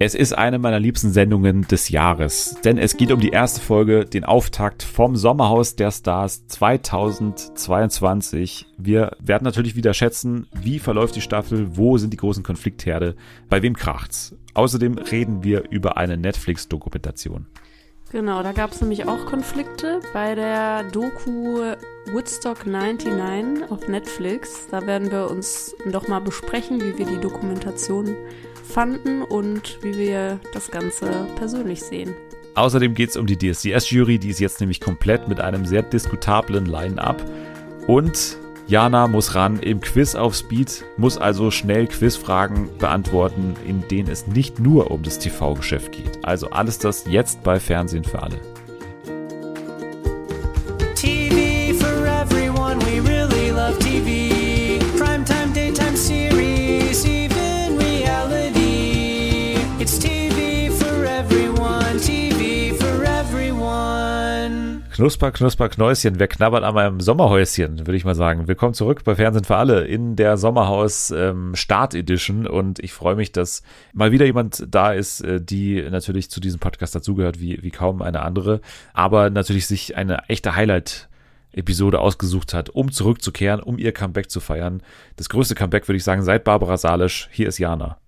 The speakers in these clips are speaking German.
Es ist eine meiner liebsten Sendungen des Jahres, denn es geht um die erste Folge, den Auftakt vom Sommerhaus der Stars 2022. Wir werden natürlich wieder schätzen, wie verläuft die Staffel, wo sind die großen Konfliktherde, bei wem kracht's. Außerdem reden wir über eine Netflix-Dokumentation. Genau, da gab es nämlich auch Konflikte bei der Doku Woodstock 99 auf Netflix. Da werden wir uns doch mal besprechen, wie wir die Dokumentation fanden und wie wir das Ganze persönlich sehen. Außerdem geht es um die DSDS-Jury, die ist jetzt nämlich komplett mit einem sehr diskutablen Line-up. Und Jana muss ran im Quiz auf Speed, muss also schnell Quizfragen beantworten, in denen es nicht nur um das TV-Geschäft geht. Also alles das jetzt bei Fernsehen für alle. Knusper, Knusper, Knäuschen. Wer knabbert an meinem Sommerhäuschen, würde ich mal sagen. Willkommen zurück bei Fernsehen für alle in der Sommerhaus ähm, Start Edition. Und ich freue mich, dass mal wieder jemand da ist, äh, die natürlich zu diesem Podcast dazugehört, wie, wie kaum eine andere. Aber natürlich sich eine echte Highlight Episode ausgesucht hat, um zurückzukehren, um ihr Comeback zu feiern. Das größte Comeback, würde ich sagen, seit Barbara Salisch. Hier ist Jana.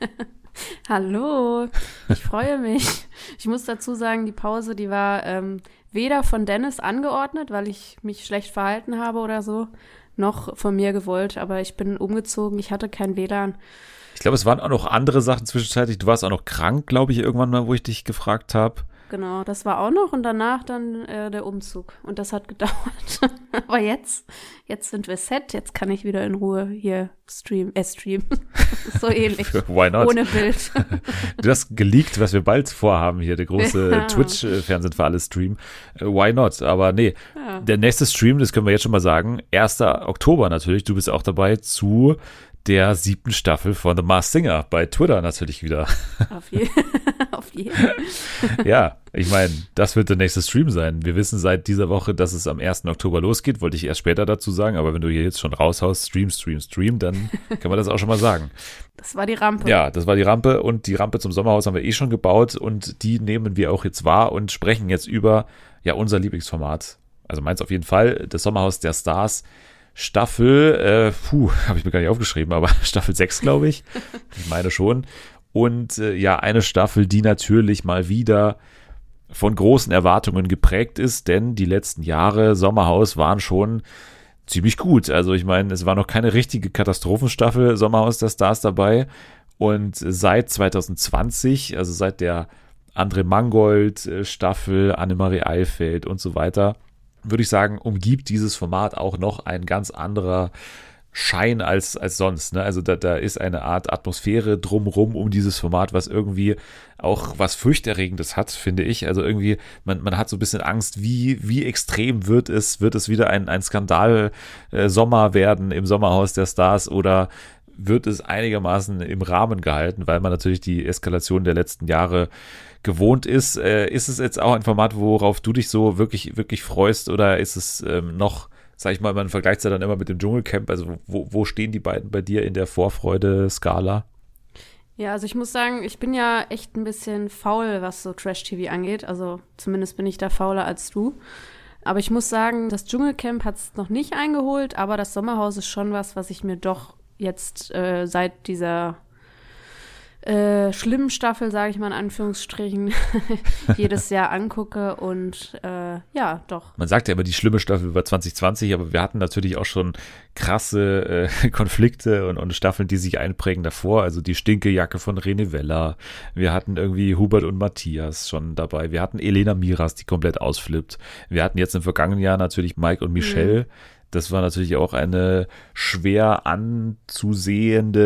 Hallo, ich freue mich. Ich muss dazu sagen, die Pause, die war ähm, weder von Dennis angeordnet, weil ich mich schlecht verhalten habe oder so, noch von mir gewollt. Aber ich bin umgezogen, ich hatte kein WLAN. Ich glaube, es waren auch noch andere Sachen zwischenzeitlich. Du warst auch noch krank, glaube ich, irgendwann mal, wo ich dich gefragt habe. Genau, das war auch noch und danach dann äh, der Umzug. Und das hat gedauert. Aber jetzt, jetzt sind wir set, jetzt kann ich wieder in Ruhe hier streamen, äh, streamen. so ähnlich. Why not? Ohne Bild. du hast geleakt, was wir bald vorhaben hier, der große ja. Twitch-Fernsehen für alle Stream. Äh, why not? Aber nee, ja. der nächste Stream, das können wir jetzt schon mal sagen, 1. Oktober natürlich, du bist auch dabei zu der siebten Staffel von The Masked Singer bei Twitter natürlich wieder. Auf, je auf jeden. ja, ich meine, das wird der nächste Stream sein. Wir wissen seit dieser Woche, dass es am 1. Oktober losgeht. Wollte ich erst später dazu sagen, aber wenn du hier jetzt schon raushaust, Stream, Stream, Stream, dann kann man das auch schon mal sagen. Das war die Rampe. Ja, das war die Rampe und die Rampe zum Sommerhaus haben wir eh schon gebaut und die nehmen wir auch jetzt wahr und sprechen jetzt über ja unser Lieblingsformat. Also meins auf jeden Fall, das Sommerhaus der Stars. Staffel, äh, puh, habe ich mir gar nicht aufgeschrieben, aber Staffel 6, glaube ich. Ich meine schon. Und äh, ja, eine Staffel, die natürlich mal wieder von großen Erwartungen geprägt ist, denn die letzten Jahre Sommerhaus waren schon ziemlich gut. Also ich meine, es war noch keine richtige Katastrophenstaffel Sommerhaus der Stars dabei. Und seit 2020, also seit der André Mangold äh, Staffel, Annemarie Eifeld und so weiter, würde ich sagen, umgibt dieses Format auch noch ein ganz anderer Schein als, als sonst. Ne? Also da, da ist eine Art Atmosphäre drumrum um dieses Format, was irgendwie auch was Furchterregendes hat, finde ich. Also irgendwie, man, man hat so ein bisschen Angst, wie, wie extrem wird es, wird es wieder ein, ein Skandal-Sommer äh, werden im Sommerhaus der Stars oder wird es einigermaßen im Rahmen gehalten, weil man natürlich die Eskalation der letzten Jahre gewohnt ist. Äh, ist es jetzt auch ein Format, worauf du dich so wirklich, wirklich freust oder ist es ähm, noch, sag ich mal, man vergleicht es ja dann immer mit dem Dschungelcamp, also wo, wo stehen die beiden bei dir in der Vorfreude-Skala? Ja, also ich muss sagen, ich bin ja echt ein bisschen faul, was so Trash-TV angeht. Also zumindest bin ich da fauler als du. Aber ich muss sagen, das Dschungelcamp hat es noch nicht eingeholt, aber das Sommerhaus ist schon was, was ich mir doch jetzt äh, seit dieser äh, schlimmen Staffel, sage ich mal in Anführungsstrichen, jedes Jahr angucke und äh, ja, doch. Man sagt ja immer die schlimme Staffel über 2020, aber wir hatten natürlich auch schon krasse äh, Konflikte und, und Staffeln, die sich einprägen davor. Also die Stinkejacke von Rene Vella. Wir hatten irgendwie Hubert und Matthias schon dabei. Wir hatten Elena Miras, die komplett ausflippt. Wir hatten jetzt im vergangenen Jahr natürlich Mike und Michelle. Mhm das war natürlich auch eine schwer anzusehende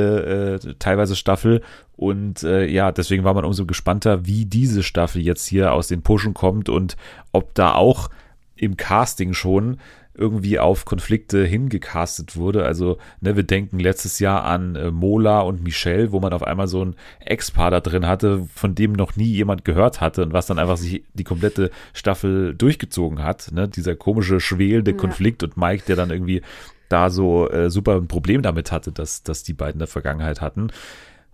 äh, teilweise Staffel. Und äh, ja, deswegen war man umso gespannter, wie diese Staffel jetzt hier aus den Pushen kommt und ob da auch im Casting schon irgendwie auf Konflikte hingecastet wurde. Also, ne, wir denken letztes Jahr an äh, Mola und Michelle, wo man auf einmal so ein Ex-Paar da drin hatte, von dem noch nie jemand gehört hatte und was dann einfach sich die komplette Staffel durchgezogen hat. Ne? Dieser komische, schwelende ja. Konflikt und Mike, der dann irgendwie da so äh, super ein Problem damit hatte, dass, dass die beiden in der Vergangenheit hatten.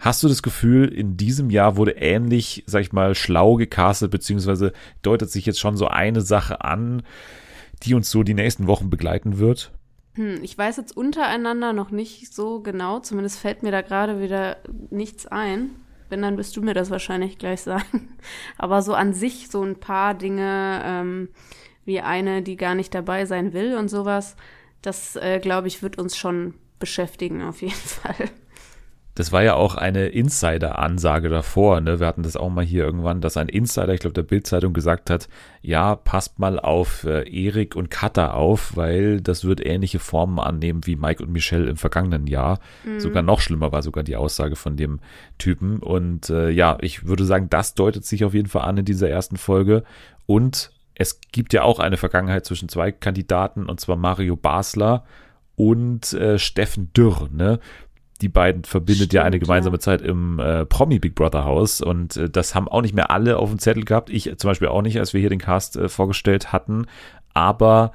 Hast du das Gefühl, in diesem Jahr wurde ähnlich, sag ich mal, schlau gecastet, beziehungsweise deutet sich jetzt schon so eine Sache an, die uns so die nächsten Wochen begleiten wird? Hm, ich weiß jetzt untereinander noch nicht so genau, zumindest fällt mir da gerade wieder nichts ein. Wenn, dann wirst du mir das wahrscheinlich gleich sagen. Aber so an sich so ein paar Dinge, ähm, wie eine, die gar nicht dabei sein will und sowas, das, äh, glaube ich, wird uns schon beschäftigen auf jeden Fall. Das war ja auch eine Insider-Ansage davor. Ne? Wir hatten das auch mal hier irgendwann, dass ein Insider, ich glaube, der Bildzeitung gesagt hat, ja, passt mal auf äh, Erik und Katha auf, weil das wird ähnliche Formen annehmen wie Mike und Michelle im vergangenen Jahr. Mhm. Sogar noch schlimmer war sogar die Aussage von dem Typen. Und äh, ja, ich würde sagen, das deutet sich auf jeden Fall an in dieser ersten Folge. Und es gibt ja auch eine Vergangenheit zwischen zwei Kandidaten, und zwar Mario Basler und äh, Steffen Dürr, ne? Die beiden verbindet Stimmt, ja eine gemeinsame ja. Zeit im äh, Promi Big Brother Haus und äh, das haben auch nicht mehr alle auf dem Zettel gehabt. Ich zum Beispiel auch nicht, als wir hier den Cast äh, vorgestellt hatten. Aber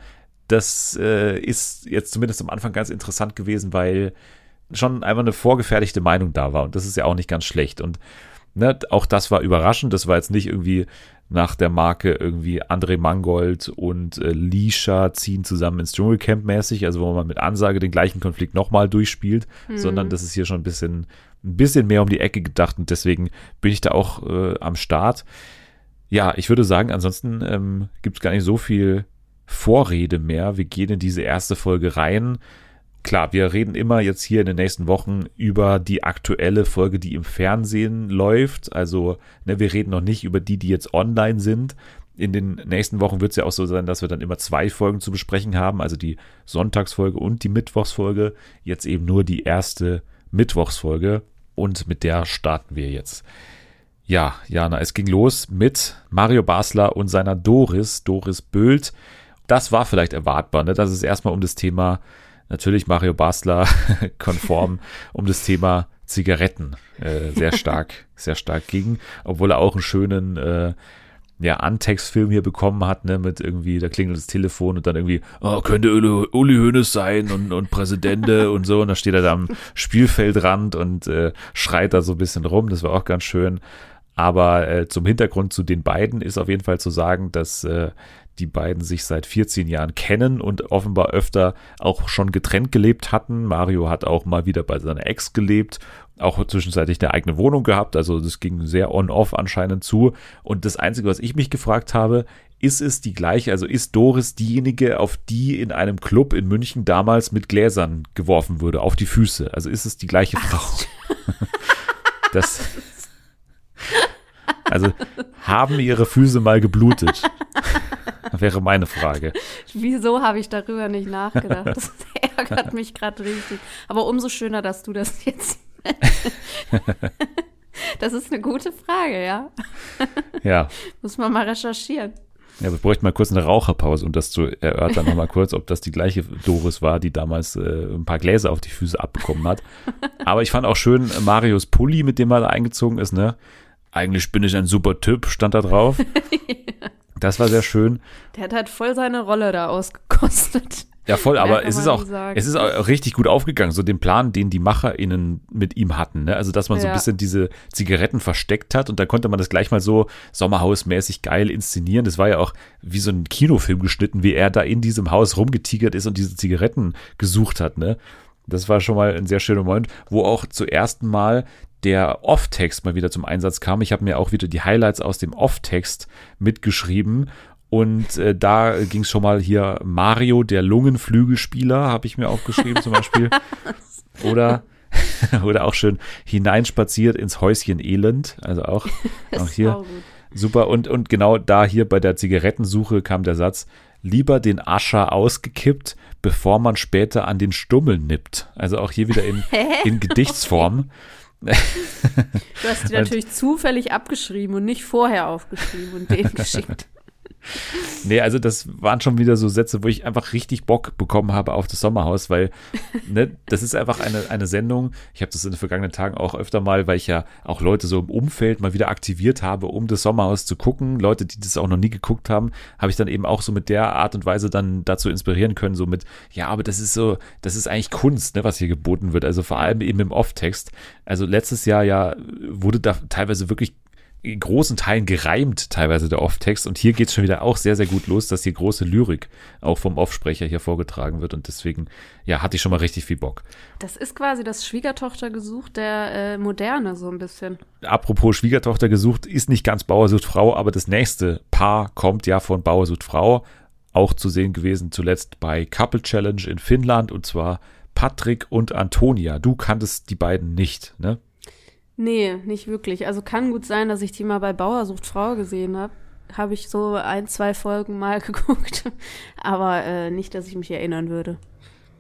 das äh, ist jetzt zumindest am Anfang ganz interessant gewesen, weil schon einfach eine vorgefertigte Meinung da war und das ist ja auch nicht ganz schlecht und ne, auch das war überraschend. Das war jetzt nicht irgendwie nach der Marke irgendwie André Mangold und äh, Lisha ziehen zusammen ins Dschungelcamp mäßig, also wo man mit Ansage den gleichen Konflikt nochmal durchspielt, mhm. sondern das ist hier schon ein bisschen, ein bisschen mehr um die Ecke gedacht und deswegen bin ich da auch äh, am Start. Ja, ich würde sagen, ansonsten ähm, gibt es gar nicht so viel Vorrede mehr. Wir gehen in diese erste Folge rein klar, wir reden immer jetzt hier in den nächsten Wochen über die aktuelle Folge, die im Fernsehen läuft. Also, ne, wir reden noch nicht über die, die jetzt online sind. In den nächsten Wochen wird es ja auch so sein, dass wir dann immer zwei Folgen zu besprechen haben, also die Sonntagsfolge und die Mittwochsfolge. Jetzt eben nur die erste Mittwochsfolge und mit der starten wir jetzt. Ja, Jana, es ging los mit Mario Basler und seiner Doris, Doris Böld. Das war vielleicht erwartbar, ne? dass es erstmal um das Thema natürlich Mario Basler konform um das Thema Zigaretten äh, sehr stark, sehr stark ging, obwohl er auch einen schönen äh, ja, Antextfilm hier bekommen hat, ne, mit irgendwie, da klingelt das Telefon und dann irgendwie, oh, könnte Uli, Uli Hoeneß sein und, und Präsidente und so, und da steht er da am Spielfeldrand und äh, schreit da so ein bisschen rum, das war auch ganz schön. Aber äh, zum Hintergrund zu den beiden ist auf jeden Fall zu sagen, dass äh, die beiden sich seit 14 Jahren kennen und offenbar öfter auch schon getrennt gelebt hatten. Mario hat auch mal wieder bei seiner Ex gelebt, auch zwischenzeitlich eine eigene Wohnung gehabt, also das ging sehr on-off anscheinend zu. Und das Einzige, was ich mich gefragt habe, ist es die gleiche, also ist Doris diejenige, auf die in einem Club in München damals mit Gläsern geworfen wurde, auf die Füße? Also ist es die gleiche Frau? das. Also haben ihre Füße mal geblutet? wäre meine Frage. Wieso habe ich darüber nicht nachgedacht? Das ärgert mich gerade richtig. Aber umso schöner, dass du das jetzt. das ist eine gute Frage, ja. Ja. Muss man mal recherchieren. Ja, wir bräuchten mal kurz eine Raucherpause, um das zu erörtern. Nochmal kurz, ob das die gleiche Doris war, die damals äh, ein paar Gläser auf die Füße abbekommen hat. Aber ich fand auch schön Marius Pulli, mit dem er da eingezogen ist, ne? Eigentlich bin ich ein super Typ, stand da drauf. ja. Das war sehr schön. Der hat halt voll seine Rolle da ausgekostet. Ja, voll, aber es ist auch, es ist auch richtig gut aufgegangen, so den Plan, den die MacherInnen mit ihm hatten, ne? Also, dass man ja. so ein bisschen diese Zigaretten versteckt hat und da konnte man das gleich mal so sommerhausmäßig geil inszenieren. Das war ja auch wie so ein Kinofilm geschnitten, wie er da in diesem Haus rumgetigert ist und diese Zigaretten gesucht hat, ne? Das war schon mal ein sehr schöner Moment, wo auch zuerst Mal der Off-Text mal wieder zum Einsatz kam. Ich habe mir auch wieder die Highlights aus dem Off-Text mitgeschrieben. Und äh, da ging es schon mal hier Mario, der Lungenflügelspieler, habe ich mir aufgeschrieben zum Beispiel. Oder, oder auch schön hineinspaziert ins Häuschen Elend. Also auch, auch hier. Super. Und, und genau da hier bei der Zigarettensuche kam der Satz, lieber den Ascher ausgekippt, bevor man später an den Stummel nippt. Also auch hier wieder in, in Gedichtsform. Du hast die natürlich zufällig abgeschrieben und nicht vorher aufgeschrieben und den geschickt. nee, also das waren schon wieder so Sätze, wo ich einfach richtig Bock bekommen habe auf das Sommerhaus, weil ne, das ist einfach eine, eine Sendung. Ich habe das in den vergangenen Tagen auch öfter mal, weil ich ja auch Leute so im Umfeld mal wieder aktiviert habe, um das Sommerhaus zu gucken. Leute, die das auch noch nie geguckt haben, habe ich dann eben auch so mit der Art und Weise dann dazu inspirieren können, so mit, ja, aber das ist so, das ist eigentlich Kunst, ne, was hier geboten wird. Also vor allem eben im Off-Text. Also letztes Jahr ja wurde da teilweise wirklich in großen Teilen gereimt, teilweise der Off-Text. Und hier geht es schon wieder auch sehr, sehr gut los, dass hier große Lyrik auch vom Off-Sprecher hier vorgetragen wird. Und deswegen, ja, hatte ich schon mal richtig viel Bock. Das ist quasi das Schwiegertochter-Gesuch der äh, Moderne, so ein bisschen. Apropos Schwiegertochter gesucht, ist nicht ganz Bauersucht Frau, aber das nächste Paar kommt ja von Bauersucht Frau. Auch zu sehen gewesen zuletzt bei Couple Challenge in Finnland und zwar Patrick und Antonia. Du kanntest die beiden nicht, ne? Nee, nicht wirklich. Also kann gut sein, dass ich die mal bei Bauersucht Frau gesehen habe. Habe ich so ein, zwei Folgen mal geguckt. Aber äh, nicht, dass ich mich erinnern würde.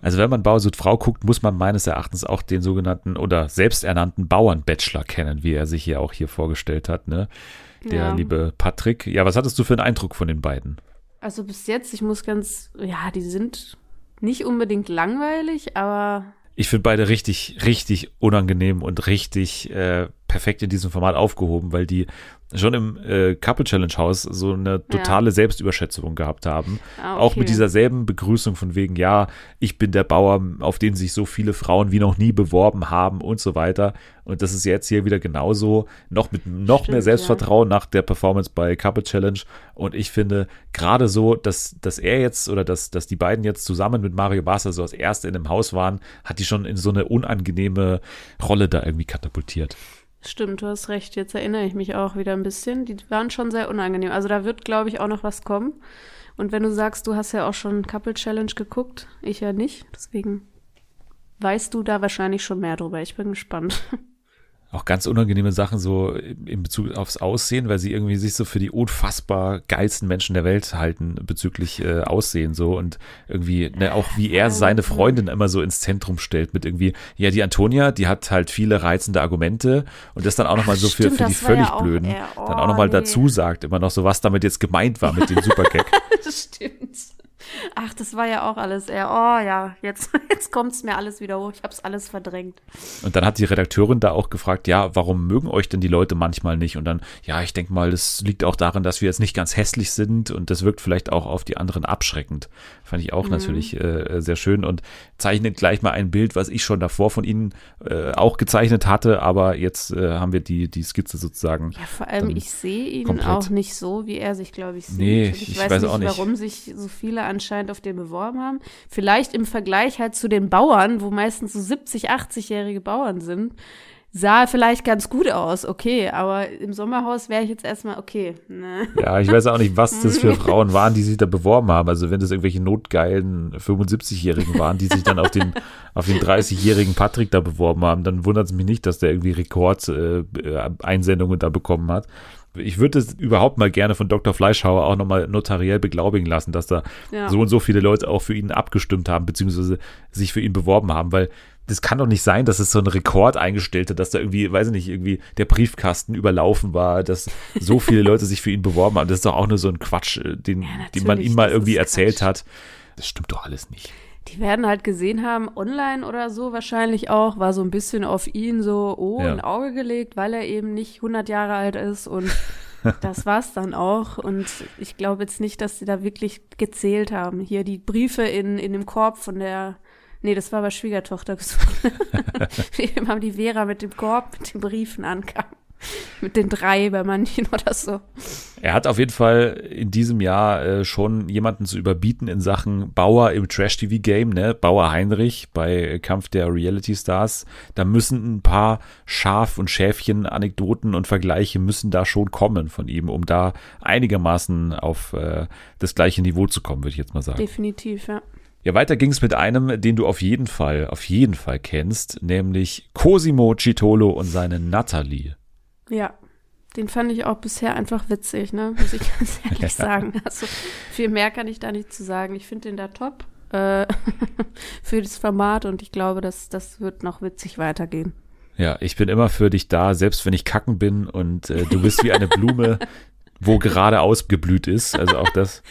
Also wenn man Bauersucht Frau guckt, muss man meines Erachtens auch den sogenannten oder selbsternannten Bauernbachelor kennen, wie er sich hier auch hier vorgestellt hat, ne? Der ja. liebe Patrick. Ja, was hattest du für einen Eindruck von den beiden? Also bis jetzt, ich muss ganz, ja, die sind nicht unbedingt langweilig, aber ich finde beide richtig, richtig unangenehm und richtig äh, perfekt in diesem Format aufgehoben, weil die schon im äh, Couple Challenge Haus so eine totale ja. Selbstüberschätzung gehabt haben. Ah, okay. Auch mit dieser selben Begrüßung von wegen, ja, ich bin der Bauer, auf den sich so viele Frauen wie noch nie beworben haben und so weiter. Und das ist jetzt hier wieder genauso, noch mit noch Stimmt, mehr Selbstvertrauen ja. nach der Performance bei Couple Challenge. Und ich finde gerade so, dass, dass er jetzt oder dass, dass die beiden jetzt zusammen mit Mario Barca so als Erste in dem Haus waren, hat die schon in so eine unangenehme Rolle da irgendwie katapultiert. Stimmt, du hast recht. Jetzt erinnere ich mich auch wieder ein bisschen. Die waren schon sehr unangenehm. Also da wird, glaube ich, auch noch was kommen. Und wenn du sagst, du hast ja auch schon Couple Challenge geguckt, ich ja nicht. Deswegen weißt du da wahrscheinlich schon mehr drüber. Ich bin gespannt. auch ganz unangenehme Sachen so in Bezug aufs Aussehen, weil sie irgendwie sich so für die unfassbar geilsten Menschen der Welt halten bezüglich äh, Aussehen so und irgendwie ne, auch wie er seine Freundin immer so ins Zentrum stellt mit irgendwie ja die Antonia, die hat halt viele reizende Argumente und das dann auch nochmal so für, Stimmt, für die völlig ja blöden eher, oh, dann auch nochmal nee. dazu sagt immer noch so was damit jetzt gemeint war mit dem Supergag. das stimmt. Ach, das war ja auch alles eher, oh ja, jetzt, jetzt kommt es mir alles wieder hoch. Ich habe es alles verdrängt. Und dann hat die Redakteurin da auch gefragt, ja, warum mögen euch denn die Leute manchmal nicht? Und dann, ja, ich denke mal, das liegt auch daran, dass wir jetzt nicht ganz hässlich sind und das wirkt vielleicht auch auf die anderen abschreckend. Fand ich auch mhm. natürlich äh, sehr schön und zeichnet gleich mal ein Bild, was ich schon davor von Ihnen äh, auch gezeichnet hatte, aber jetzt äh, haben wir die, die Skizze sozusagen. Ja, vor allem, ich sehe ihn komplett. auch nicht so, wie er sich, glaube ich, sieht. Nee, ich, ich weiß, weiß, nicht, auch nicht, warum sich so viele anscheinend auf den beworben haben. Vielleicht im Vergleich halt zu den Bauern, wo meistens so 70, 80-jährige Bauern sind, sah vielleicht ganz gut aus, okay, aber im Sommerhaus wäre ich jetzt erstmal okay. Ne? Ja, ich weiß auch nicht, was das für Frauen waren, die sich da beworben haben. Also wenn das irgendwelche notgeilen 75-Jährigen waren, die sich dann auf den, auf den 30-jährigen Patrick da beworben haben, dann wundert es mich nicht, dass der irgendwie Rekord-Einsendungen äh, da bekommen hat ich würde es überhaupt mal gerne von Dr. Fleischhauer auch nochmal notariell beglaubigen lassen, dass da ja. so und so viele Leute auch für ihn abgestimmt haben, beziehungsweise sich für ihn beworben haben, weil das kann doch nicht sein, dass es so ein Rekord eingestellt hat, dass da irgendwie, weiß ich nicht, irgendwie der Briefkasten überlaufen war, dass so viele Leute sich für ihn beworben haben. Das ist doch auch nur so ein Quatsch, äh, den, ja, den man ihm mal irgendwie erzählt Quatsch. hat. Das stimmt doch alles nicht. Die werden halt gesehen haben, online oder so wahrscheinlich auch, war so ein bisschen auf ihn so, oh, ja. ein Auge gelegt, weil er eben nicht 100 Jahre alt ist und das war's dann auch. Und ich glaube jetzt nicht, dass sie da wirklich gezählt haben. Hier die Briefe in, in dem Korb von der Nee, das war bei Schwiegertochter gesucht. Wir haben die Vera mit dem Korb, mit den Briefen ankam. Mit den drei bei manchen oder so. Er hat auf jeden Fall in diesem Jahr äh, schon jemanden zu überbieten in Sachen Bauer im Trash-TV-Game, ne? Bauer Heinrich bei Kampf der Reality Stars. Da müssen ein paar Schaf- und Schäfchen-Anekdoten und Vergleiche müssen da schon kommen von ihm, um da einigermaßen auf äh, das gleiche Niveau zu kommen, würde ich jetzt mal sagen. Definitiv, ja. Ja, weiter ging es mit einem, den du auf jeden Fall, auf jeden Fall kennst, nämlich Cosimo Citolo und seine Natalie. Ja, den fand ich auch bisher einfach witzig, ne? Muss ich ganz ehrlich ja. sagen. Also viel mehr kann ich da nicht zu sagen. Ich finde den da top äh, für das Format und ich glaube, dass das wird noch witzig weitergehen. Ja, ich bin immer für dich da, selbst wenn ich kacken bin und äh, du bist wie eine Blume, wo gerade ausgeblüht ist. Also auch das.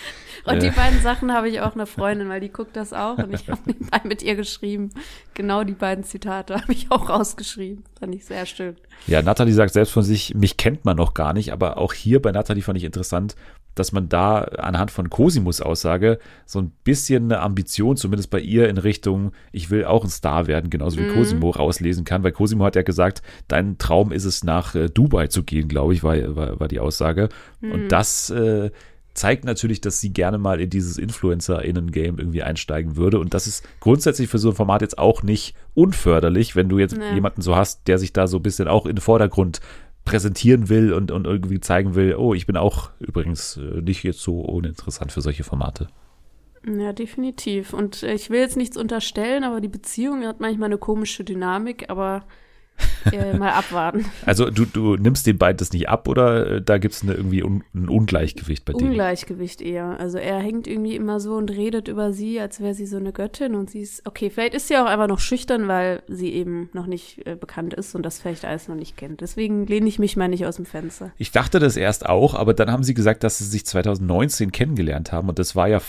Und die beiden Sachen habe ich auch einer Freundin, weil die guckt das auch und ich habe nebenbei mit ihr geschrieben. Genau die beiden Zitate habe ich auch rausgeschrieben. Fand ich sehr schön. Ja, Natalie sagt selbst von sich, mich kennt man noch gar nicht, aber auch hier bei Natalie fand ich interessant, dass man da anhand von Cosimus Aussage so ein bisschen eine Ambition, zumindest bei ihr in Richtung, ich will auch ein Star werden, genauso wie mhm. Cosimo rauslesen kann, weil Cosimo hat ja gesagt, dein Traum ist es, nach äh, Dubai zu gehen, glaube ich, war, war, war die Aussage. Mhm. Und das äh, zeigt natürlich, dass sie gerne mal in dieses Influencer-Innen-Game irgendwie einsteigen würde. Und das ist grundsätzlich für so ein Format jetzt auch nicht unförderlich, wenn du jetzt nee. jemanden so hast, der sich da so ein bisschen auch in den Vordergrund präsentieren will und, und irgendwie zeigen will, oh, ich bin auch übrigens äh, nicht jetzt so uninteressant für solche Formate. Ja, definitiv. Und ich will jetzt nichts unterstellen, aber die Beziehung hat manchmal eine komische Dynamik, aber äh, mal abwarten. Also du, du nimmst den beiden das nicht ab oder äh, da gibt es irgendwie un, ein Ungleichgewicht bei denen? Ungleichgewicht eher. Also er hängt irgendwie immer so und redet über sie, als wäre sie so eine Göttin und sie ist, okay, vielleicht ist sie auch einfach noch schüchtern, weil sie eben noch nicht äh, bekannt ist und das vielleicht alles noch nicht kennt. Deswegen lehne ich mich mal nicht aus dem Fenster. Ich dachte das erst auch, aber dann haben sie gesagt, dass sie sich 2019 kennengelernt haben und das war ja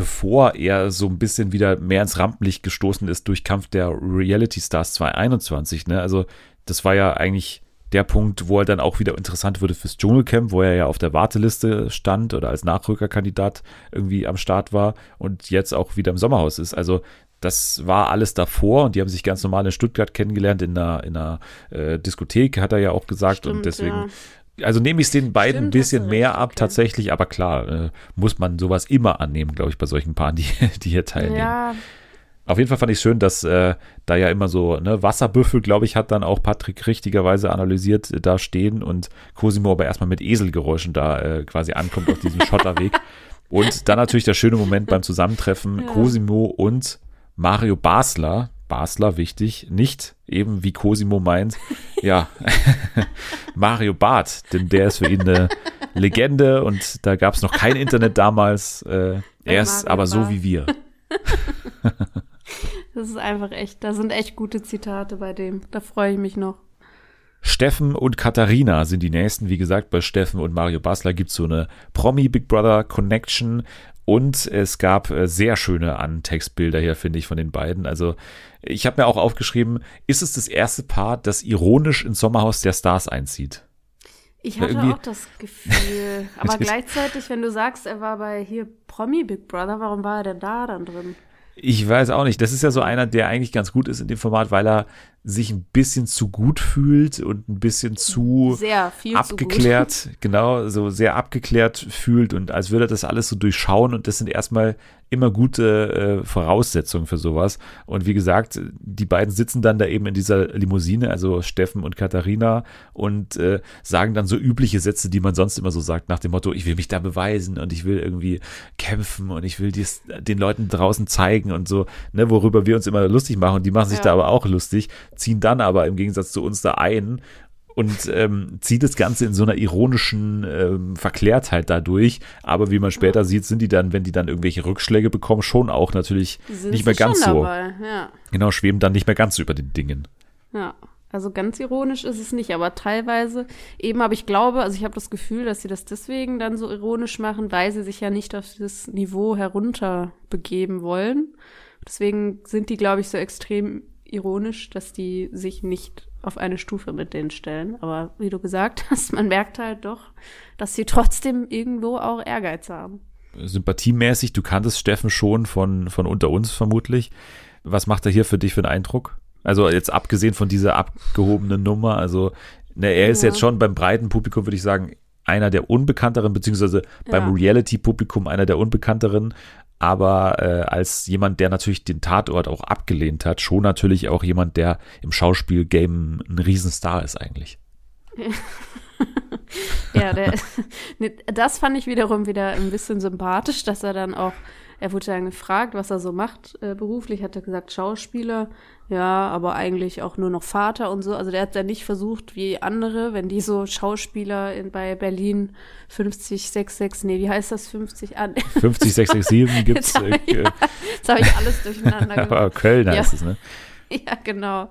bevor er so ein bisschen wieder mehr ins Rampenlicht gestoßen ist durch Kampf der Reality Stars 2021. Ne? Also das war ja eigentlich der Punkt, wo er dann auch wieder interessant wurde fürs Dschungelcamp, wo er ja auf der Warteliste stand oder als Nachrückerkandidat irgendwie am Start war und jetzt auch wieder im Sommerhaus ist. Also das war alles davor und die haben sich ganz normal in Stuttgart kennengelernt in einer, in einer äh, Diskothek, hat er ja auch gesagt. Stimmt, und deswegen ja also nehme ich es den beiden ein bisschen mehr ab, okay. tatsächlich, aber klar, äh, muss man sowas immer annehmen, glaube ich, bei solchen Paaren, die, die hier teilnehmen. Ja. Auf jeden Fall fand ich schön, dass äh, da ja immer so ne, Wasserbüffel, glaube ich, hat dann auch Patrick richtigerweise analysiert, äh, da stehen und Cosimo aber erstmal mit Eselgeräuschen da äh, quasi ankommt auf diesem Schotterweg. Und dann natürlich der schöne Moment beim Zusammentreffen ja. Cosimo und Mario Basler, Basler, wichtig, nicht eben wie Cosimo meint, ja, Mario Barth, denn der ist für ihn eine Legende und da gab es noch kein Internet damals. Äh, er ist aber so wie wir. das ist einfach echt, da sind echt gute Zitate bei dem. Da freue ich mich noch. Steffen und Katharina sind die nächsten. Wie gesagt, bei Steffen und Mario Basler gibt es so eine Promi Big Brother Connection. Und es gab äh, sehr schöne Antextbilder hier, finde ich, von den beiden. Also ich habe mir auch aufgeschrieben, ist es das erste Paar, das ironisch ins Sommerhaus der Stars einzieht? Ich hatte auch das Gefühl. Aber gleichzeitig, wenn du sagst, er war bei hier Promi Big Brother, warum war er denn da dann drin? Ich weiß auch nicht. Das ist ja so einer, der eigentlich ganz gut ist in dem Format, weil er sich ein bisschen zu gut fühlt und ein bisschen zu sehr, abgeklärt, zu genau, so sehr abgeklärt fühlt und als würde er das alles so durchschauen und das sind erstmal immer gute äh, Voraussetzungen für sowas. Und wie gesagt, die beiden sitzen dann da eben in dieser Limousine, also Steffen und Katharina, und äh, sagen dann so übliche Sätze, die man sonst immer so sagt, nach dem Motto, ich will mich da beweisen und ich will irgendwie kämpfen und ich will dies den Leuten draußen zeigen und so, ne, worüber wir uns immer lustig machen. Und die machen sich ja. da aber auch lustig ziehen dann aber im Gegensatz zu uns da ein und ähm, zieht das Ganze in so einer ironischen ähm, Verklärtheit dadurch. Aber wie man später sieht, sind die dann, wenn die dann irgendwelche Rückschläge bekommen, schon auch natürlich sind nicht mehr ganz so. Ja. Genau, schweben dann nicht mehr ganz so über den Dingen. Ja. Also ganz ironisch ist es nicht, aber teilweise eben, aber ich glaube, also ich habe das Gefühl, dass sie das deswegen dann so ironisch machen, weil sie sich ja nicht auf das Niveau herunter begeben wollen. Deswegen sind die, glaube ich, so extrem ironisch, dass die sich nicht auf eine Stufe mit denen stellen. Aber wie du gesagt hast, man merkt halt doch, dass sie trotzdem irgendwo auch Ehrgeiz haben. Sympathiemäßig, du kanntest Steffen schon von, von unter uns vermutlich. Was macht er hier für dich für einen Eindruck? Also jetzt abgesehen von dieser abgehobenen Nummer, also ne, er ist ja. jetzt schon beim breiten Publikum, würde ich sagen, einer der unbekannteren, beziehungsweise beim ja. Reality-Publikum einer der unbekannteren, aber äh, als jemand, der natürlich den Tatort auch abgelehnt hat, schon natürlich auch jemand, der im Schauspielgame ein Riesenstar ist eigentlich. ja, der, das fand ich wiederum wieder ein bisschen sympathisch, dass er dann auch, er wurde dann gefragt, was er so macht äh, beruflich, hat er gesagt Schauspieler, ja, aber eigentlich auch nur noch Vater und so. Also der hat dann nicht versucht, wie andere, wenn die so Schauspieler in, bei Berlin 5066, nee, wie heißt das 50 an? 50667 gibt's. Jetzt habe ich, äh, hab ich alles durcheinander gemacht. aber Köln heißt ja. es, ne? Ja, genau.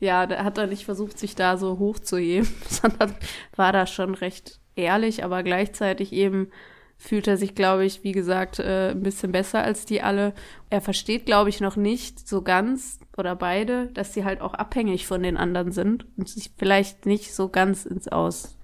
Ja, der hat er nicht versucht, sich da so hochzuheben, sondern war da schon recht ehrlich, aber gleichzeitig eben fühlt er sich, glaube ich, wie gesagt, äh, ein bisschen besser als die alle. Er versteht, glaube ich, noch nicht so ganz oder beide, dass sie halt auch abhängig von den anderen sind und sich vielleicht nicht so ganz ins Aus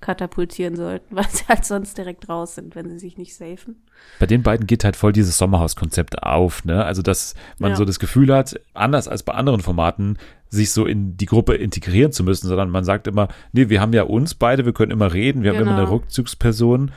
katapultieren sollten, weil sie halt sonst direkt raus sind, wenn sie sich nicht safen. Bei den beiden geht halt voll dieses Sommerhaus-Konzept auf, ne? Also, dass man ja. so das Gefühl hat, anders als bei anderen Formaten, sich so in die Gruppe integrieren zu müssen, sondern man sagt immer, nee, wir haben ja uns beide, wir können immer reden, wir genau. haben immer eine genau. Rückzugsperson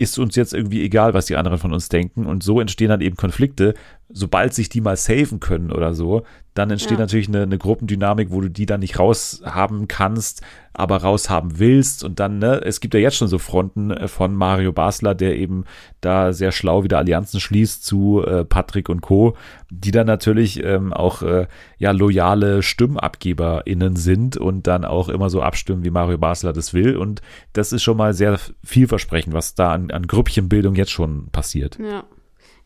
ist uns jetzt irgendwie egal, was die anderen von uns denken. Und so entstehen dann eben Konflikte. Sobald sich die mal saven können oder so, dann entsteht ja. natürlich eine, eine, Gruppendynamik, wo du die dann nicht raushaben kannst, aber raushaben willst. Und dann, ne, es gibt ja jetzt schon so Fronten äh, von Mario Basler, der eben da sehr schlau wieder Allianzen schließt zu äh, Patrick und Co., die dann natürlich ähm, auch äh, ja loyale StimmabgeberInnen sind und dann auch immer so abstimmen, wie Mario Basler das will. Und das ist schon mal sehr vielversprechend, was da an, an Grüppchenbildung jetzt schon passiert. Ja.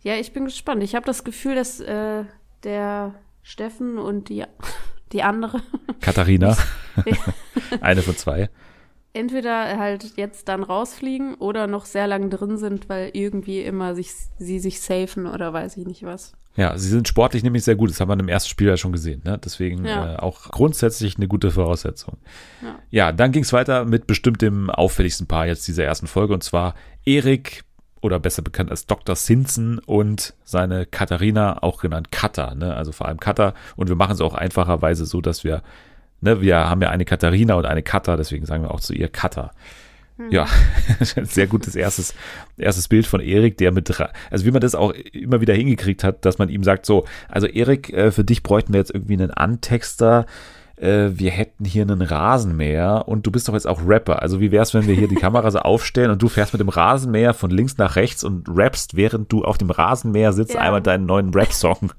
Ja, ich bin gespannt. Ich habe das Gefühl, dass äh, der Steffen und die, die andere. Katharina. Eine von zwei. Entweder halt jetzt dann rausfliegen oder noch sehr lang drin sind, weil irgendwie immer sich, sie sich safen oder weiß ich nicht was. Ja, sie sind sportlich nämlich sehr gut. Das haben wir im ersten Spiel ja schon gesehen. Ne? Deswegen ja. äh, auch grundsätzlich eine gute Voraussetzung. Ja, ja dann ging es weiter mit bestimmt dem auffälligsten Paar jetzt dieser ersten Folge und zwar Erik oder besser bekannt als Dr. Simpson und seine Katharina, auch genannt Kata, ne? also vor allem Kata. Und wir machen es auch einfacherweise so, dass wir, ne, wir haben ja eine Katharina und eine Kata, deswegen sagen wir auch zu ihr Kata. Mhm. Ja, sehr gutes erstes, erstes Bild von Erik, der mit, also wie man das auch immer wieder hingekriegt hat, dass man ihm sagt, so, also Erik, äh, für dich bräuchten wir jetzt irgendwie einen Antexter, äh, wir hätten hier einen Rasenmäher und du bist doch jetzt auch Rapper. Also wie wär's, wenn wir hier die Kamera so aufstellen und du fährst mit dem Rasenmäher von links nach rechts und rappst, während du auf dem Rasenmäher sitzt, ja. einmal deinen neuen Rap-Song.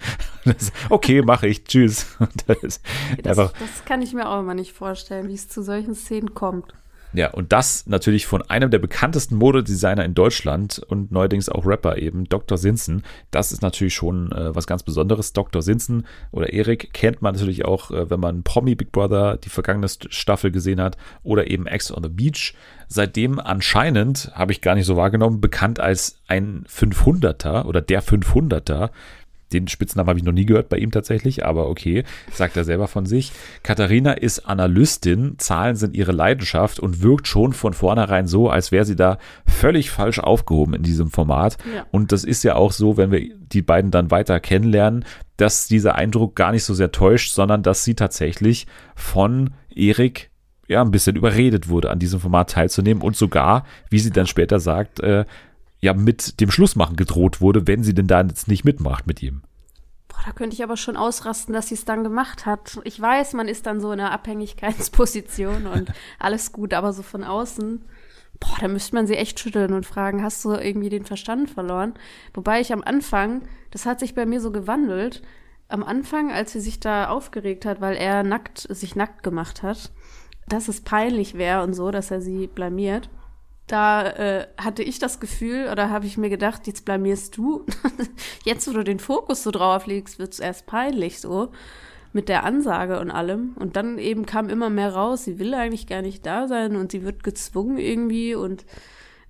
okay, mache ich. Tschüss. Das, das, das kann ich mir auch immer nicht vorstellen, wie es zu solchen Szenen kommt. Ja, und das natürlich von einem der bekanntesten Modedesigner in Deutschland und neuerdings auch Rapper eben, Dr. Sinsen. Das ist natürlich schon äh, was ganz Besonderes. Dr. Sinsen oder Erik kennt man natürlich auch, äh, wenn man Promi Big Brother die vergangene Staffel gesehen hat oder eben Ex on the Beach. Seitdem anscheinend, habe ich gar nicht so wahrgenommen, bekannt als ein 500er oder der 500er den Spitznamen habe ich noch nie gehört bei ihm tatsächlich, aber okay, sagt er selber von sich. Katharina ist Analystin, Zahlen sind ihre Leidenschaft und wirkt schon von vornherein so, als wäre sie da völlig falsch aufgehoben in diesem Format. Ja. Und das ist ja auch so, wenn wir die beiden dann weiter kennenlernen, dass dieser Eindruck gar nicht so sehr täuscht, sondern dass sie tatsächlich von Erik ja ein bisschen überredet wurde, an diesem Format teilzunehmen und sogar, wie sie dann später sagt, äh, ja mit dem Schlussmachen gedroht wurde, wenn sie denn da jetzt nicht mitmacht mit ihm. Boah, da könnte ich aber schon ausrasten, dass sie es dann gemacht hat. Ich weiß, man ist dann so in einer Abhängigkeitsposition und alles gut, aber so von außen, boah, da müsste man sie echt schütteln und fragen, hast du irgendwie den Verstand verloren? Wobei ich am Anfang, das hat sich bei mir so gewandelt, am Anfang, als sie sich da aufgeregt hat, weil er nackt, sich nackt gemacht hat, dass es peinlich wäre und so, dass er sie blamiert da äh, hatte ich das Gefühl oder habe ich mir gedacht, jetzt blamierst du. jetzt, wo du den Fokus so drauf legst, wird es erst peinlich so mit der Ansage und allem. Und dann eben kam immer mehr raus, sie will eigentlich gar nicht da sein und sie wird gezwungen irgendwie und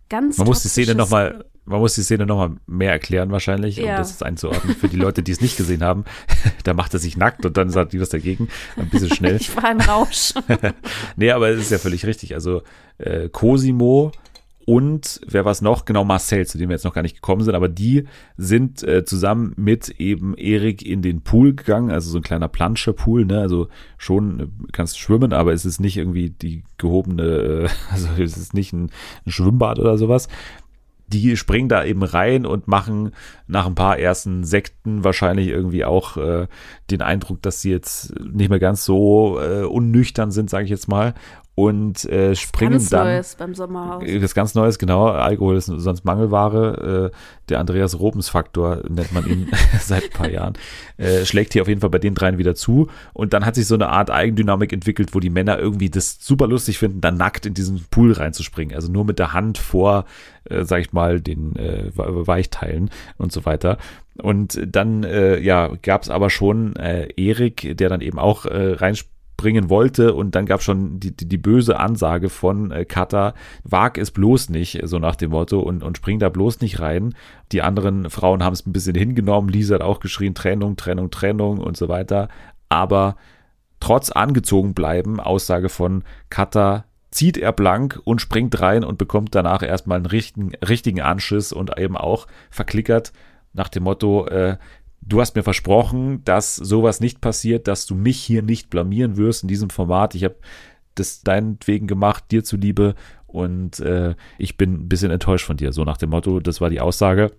ganz. Man muss die Szene nochmal man muss die Szene nochmal mehr erklären wahrscheinlich, um ja. das einzuordnen. Für die Leute, die es nicht gesehen haben, da macht er sich nackt und dann sagt die was dagegen. Ein bisschen schnell. ich war im Rausch. nee, aber es ist ja völlig richtig. Also äh, Cosimo und wer war es noch? Genau, Marcel, zu dem wir jetzt noch gar nicht gekommen sind, aber die sind äh, zusammen mit eben Erik in den Pool gegangen, also so ein kleiner Plansche-Pool, ne? Also schon äh, kannst schwimmen, aber es ist nicht irgendwie die gehobene, äh, also es ist nicht ein, ein Schwimmbad oder sowas die springen da eben rein und machen nach ein paar ersten Sekten wahrscheinlich irgendwie auch äh, den Eindruck, dass sie jetzt nicht mehr ganz so äh, unnüchtern sind, sage ich jetzt mal, und äh, springen ganz dann. Neues beim Sommerhaus. Das ganz Neues, genau. Alkohol ist sonst Mangelware. Äh, der Andreas Robens-Faktor nennt man ihn seit ein paar Jahren. Äh, schlägt hier auf jeden Fall bei den dreien wieder zu. Und dann hat sich so eine Art Eigendynamik entwickelt, wo die Männer irgendwie das super lustig finden, dann nackt in diesen Pool reinzuspringen. Also nur mit der Hand vor, äh, sag ich mal, den äh, Weichteilen und so weiter. Und dann, äh, ja, gab es aber schon äh, Erik, der dann eben auch äh, reinspringt bringen wollte und dann gab schon die, die, die böse Ansage von äh, Kata, wag es bloß nicht, so nach dem Motto und, und spring da bloß nicht rein. Die anderen Frauen haben es ein bisschen hingenommen, Lisa hat auch geschrien, Trennung, Trennung, Trennung und so weiter, aber trotz angezogen bleiben, Aussage von Kata, zieht er blank und springt rein und bekommt danach erstmal einen richtigen, richtigen Anschiss und eben auch verklickert nach dem Motto, äh, du hast mir versprochen, dass sowas nicht passiert, dass du mich hier nicht blamieren wirst in diesem Format. Ich habe das deinetwegen gemacht, dir zuliebe und äh, ich bin ein bisschen enttäuscht von dir. So nach dem Motto, das war die Aussage.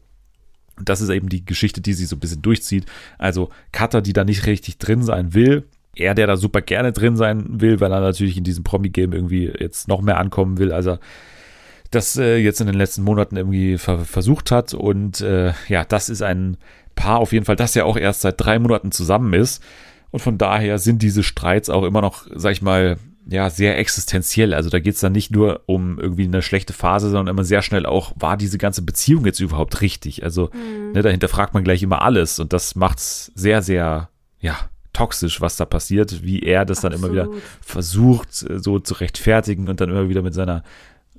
Und das ist eben die Geschichte, die sie so ein bisschen durchzieht. Also Cutter, die da nicht richtig drin sein will. Er, der da super gerne drin sein will, weil er natürlich in diesem Promi-Game irgendwie jetzt noch mehr ankommen will, als er das äh, jetzt in den letzten Monaten irgendwie ver versucht hat. Und äh, ja, das ist ein Paar auf jeden Fall, das ja auch erst seit drei Monaten zusammen ist. Und von daher sind diese Streits auch immer noch, sag ich mal, ja, sehr existenziell. Also da geht es dann nicht nur um irgendwie eine schlechte Phase, sondern immer sehr schnell auch, war diese ganze Beziehung jetzt überhaupt richtig? Also mhm. ne, dahinter fragt man gleich immer alles und das macht's sehr, sehr, ja, toxisch, was da passiert, wie er das Absolut. dann immer wieder versucht, so zu rechtfertigen und dann immer wieder mit seiner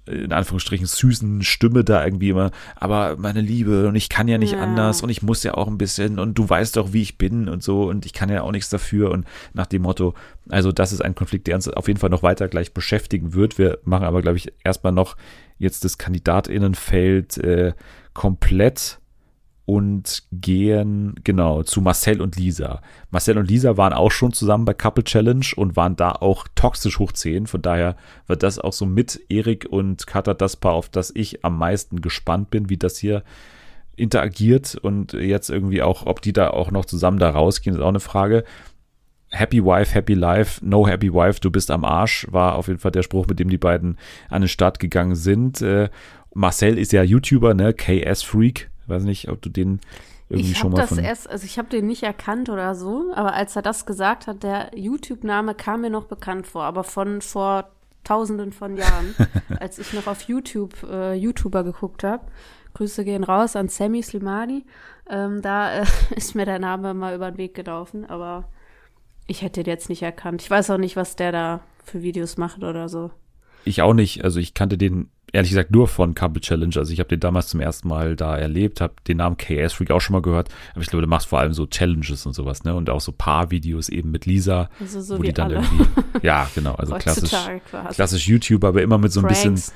in Anführungsstrichen süßen Stimme da irgendwie immer, aber meine Liebe und ich kann ja nicht ja. anders und ich muss ja auch ein bisschen und du weißt doch, wie ich bin und so und ich kann ja auch nichts dafür und nach dem Motto, also das ist ein Konflikt, der uns auf jeden Fall noch weiter gleich beschäftigen wird. Wir machen aber, glaube ich, erstmal noch jetzt das Kandidatinnenfeld äh, komplett und gehen genau zu Marcel und Lisa. Marcel und Lisa waren auch schon zusammen bei Couple Challenge und waren da auch toxisch hoch 10. Von daher wird das auch so mit Erik und Katha das Paar, auf das ich am meisten gespannt bin, wie das hier interagiert und jetzt irgendwie auch, ob die da auch noch zusammen da rausgehen, ist auch eine Frage. Happy Wife, Happy Life, No Happy Wife, du bist am Arsch, war auf jeden Fall der Spruch, mit dem die beiden an den Start gegangen sind. Äh, Marcel ist ja YouTuber, ne? KS Freak, weiß nicht, ob du den irgendwie ich schon mal das von erst, also ich habe den nicht erkannt oder so, aber als er das gesagt hat, der YouTube-Name kam mir noch bekannt vor, aber von vor Tausenden von Jahren, als ich noch auf YouTube äh, YouTuber geguckt habe. Grüße gehen raus an Sammy Slimani. Ähm, da äh, ist mir der Name mal über den Weg gelaufen, aber ich hätte den jetzt nicht erkannt. Ich weiß auch nicht, was der da für Videos macht oder so. Ich auch nicht. Also ich kannte den ehrlich gesagt nur von Couple Challenge. Also ich habe den damals zum ersten Mal da erlebt, habe den Namen KS Freak auch schon mal gehört. Aber ich glaube, du machst vor allem so Challenges und sowas, ne? Und auch so Paar-Videos eben mit Lisa, also so wo die dann alle. irgendwie, ja, genau, also klassisch, klassisch YouTuber, aber immer mit so ein Pranks. bisschen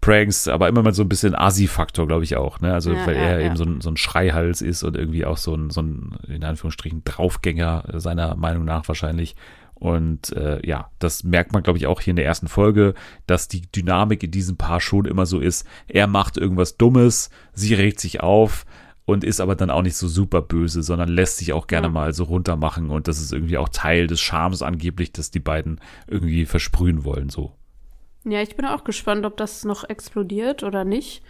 Pranks, aber immer mit so ein bisschen Asi-Faktor, glaube ich auch, ne? Also ja, weil ja, er ja. eben so ein, so ein Schreihals ist und irgendwie auch so ein, so ein, in Anführungsstrichen, Draufgänger seiner Meinung nach wahrscheinlich. Und äh, ja, das merkt man, glaube ich, auch hier in der ersten Folge, dass die Dynamik in diesem Paar schon immer so ist. Er macht irgendwas Dummes, sie regt sich auf und ist aber dann auch nicht so super böse, sondern lässt sich auch gerne ja. mal so runtermachen. Und das ist irgendwie auch Teil des Charmes angeblich, dass die beiden irgendwie versprühen wollen, so. Ja, ich bin auch gespannt, ob das noch explodiert oder nicht.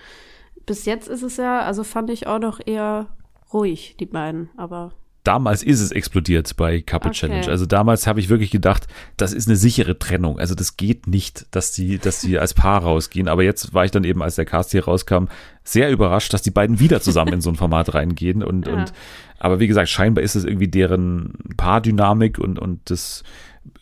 Bis jetzt ist es ja, also fand ich auch noch eher ruhig, die beiden, aber damals ist es explodiert bei Couple okay. Challenge. Also damals habe ich wirklich gedacht, das ist eine sichere Trennung. Also das geht nicht, dass die, dass die als Paar rausgehen. Aber jetzt war ich dann eben, als der Cast hier rauskam, sehr überrascht, dass die beiden wieder zusammen in so ein Format reingehen. Und, ja. und aber wie gesagt, scheinbar ist es irgendwie deren Paardynamik und, und das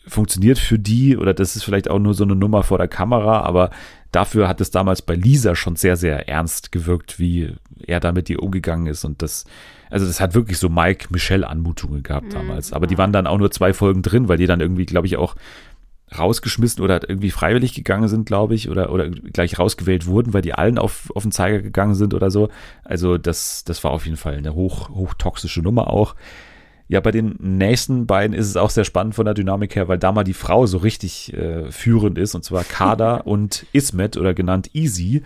funktioniert für die oder das ist vielleicht auch nur so eine Nummer vor der Kamera, aber dafür hat es damals bei Lisa schon sehr, sehr ernst gewirkt, wie er da mit ihr umgegangen ist und das also das hat wirklich so Mike Michelle Anmutungen gehabt mhm. damals. Aber die waren dann auch nur zwei Folgen drin, weil die dann irgendwie, glaube ich, auch rausgeschmissen oder irgendwie freiwillig gegangen sind, glaube ich, oder, oder gleich rausgewählt wurden, weil die allen auf, auf den Zeiger gegangen sind oder so. Also das, das war auf jeden Fall eine hoch, hochtoxische Nummer auch. Ja, bei den nächsten beiden ist es auch sehr spannend von der Dynamik her, weil da mal die Frau so richtig äh, führend ist, und zwar Kada und Ismet oder genannt Easy.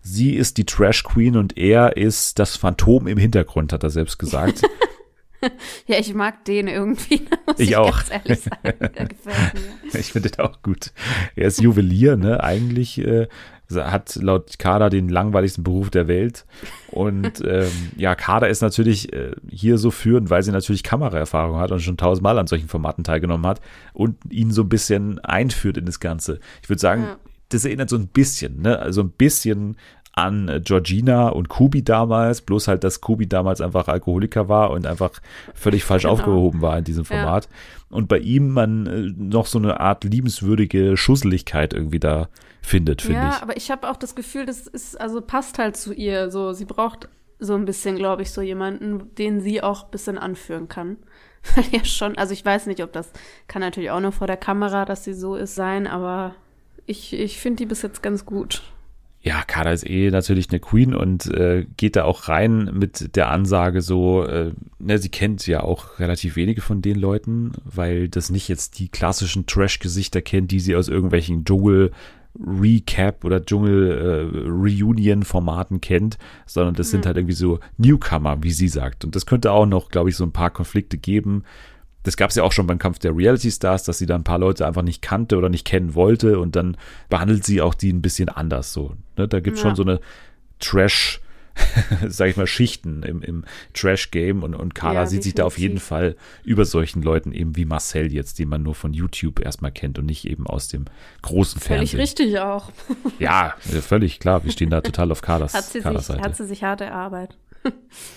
Sie ist die Trash Queen und er ist das Phantom im Hintergrund, hat er selbst gesagt. ja, ich mag den irgendwie. Ich, ich, auch. ich finde den auch gut. Er ist Juwelier, ne? Eigentlich äh, hat laut Kader den langweiligsten Beruf der Welt. Und ähm, ja, Kader ist natürlich äh, hier so führend, weil sie natürlich Kameraerfahrung hat und schon tausendmal an solchen Formaten teilgenommen hat und ihn so ein bisschen einführt in das Ganze. Ich würde sagen, ja das erinnert so ein bisschen, ne? Also ein bisschen an äh, Georgina und Kubi damals, bloß halt, dass Kubi damals einfach Alkoholiker war und einfach völlig falsch genau. aufgehoben war in diesem Format. Ja. Und bei ihm man äh, noch so eine Art liebenswürdige Schusseligkeit irgendwie da findet, finde ja, ich. Ja, aber ich habe auch das Gefühl, das ist, also passt halt zu ihr. So, sie braucht so ein bisschen, glaube ich, so jemanden, den sie auch ein bisschen anführen kann. Weil ja schon, also ich weiß nicht, ob das kann natürlich auch nur vor der Kamera, dass sie so ist, sein, aber ich, ich finde die bis jetzt ganz gut ja, Kada ist eh natürlich eine Queen und äh, geht da auch rein mit der Ansage so, äh, ne, sie kennt ja auch relativ wenige von den Leuten, weil das nicht jetzt die klassischen Trash-Gesichter kennt, die sie aus irgendwelchen Dschungel Recap oder Dschungel äh, Reunion Formaten kennt, sondern das mhm. sind halt irgendwie so Newcomer, wie sie sagt. Und das könnte auch noch, glaube ich, so ein paar Konflikte geben, das gab es ja auch schon beim Kampf der Reality Stars, dass sie da ein paar Leute einfach nicht kannte oder nicht kennen wollte und dann behandelt sie auch die ein bisschen anders so. Ne? Da gibt es ja. schon so eine Trash- sag ich mal, Schichten im, im Trash-Game und, und Carla ja, sieht sich da auf jeden Fall über solchen Leuten eben wie Marcel jetzt, den man nur von YouTube erstmal kennt und nicht eben aus dem großen völlig Fernsehen. Völlig richtig auch. ja, völlig klar. Wir stehen da total auf Carlas, hat sie Carlas sich, Seite. Hat sie sich hart erarbeitet.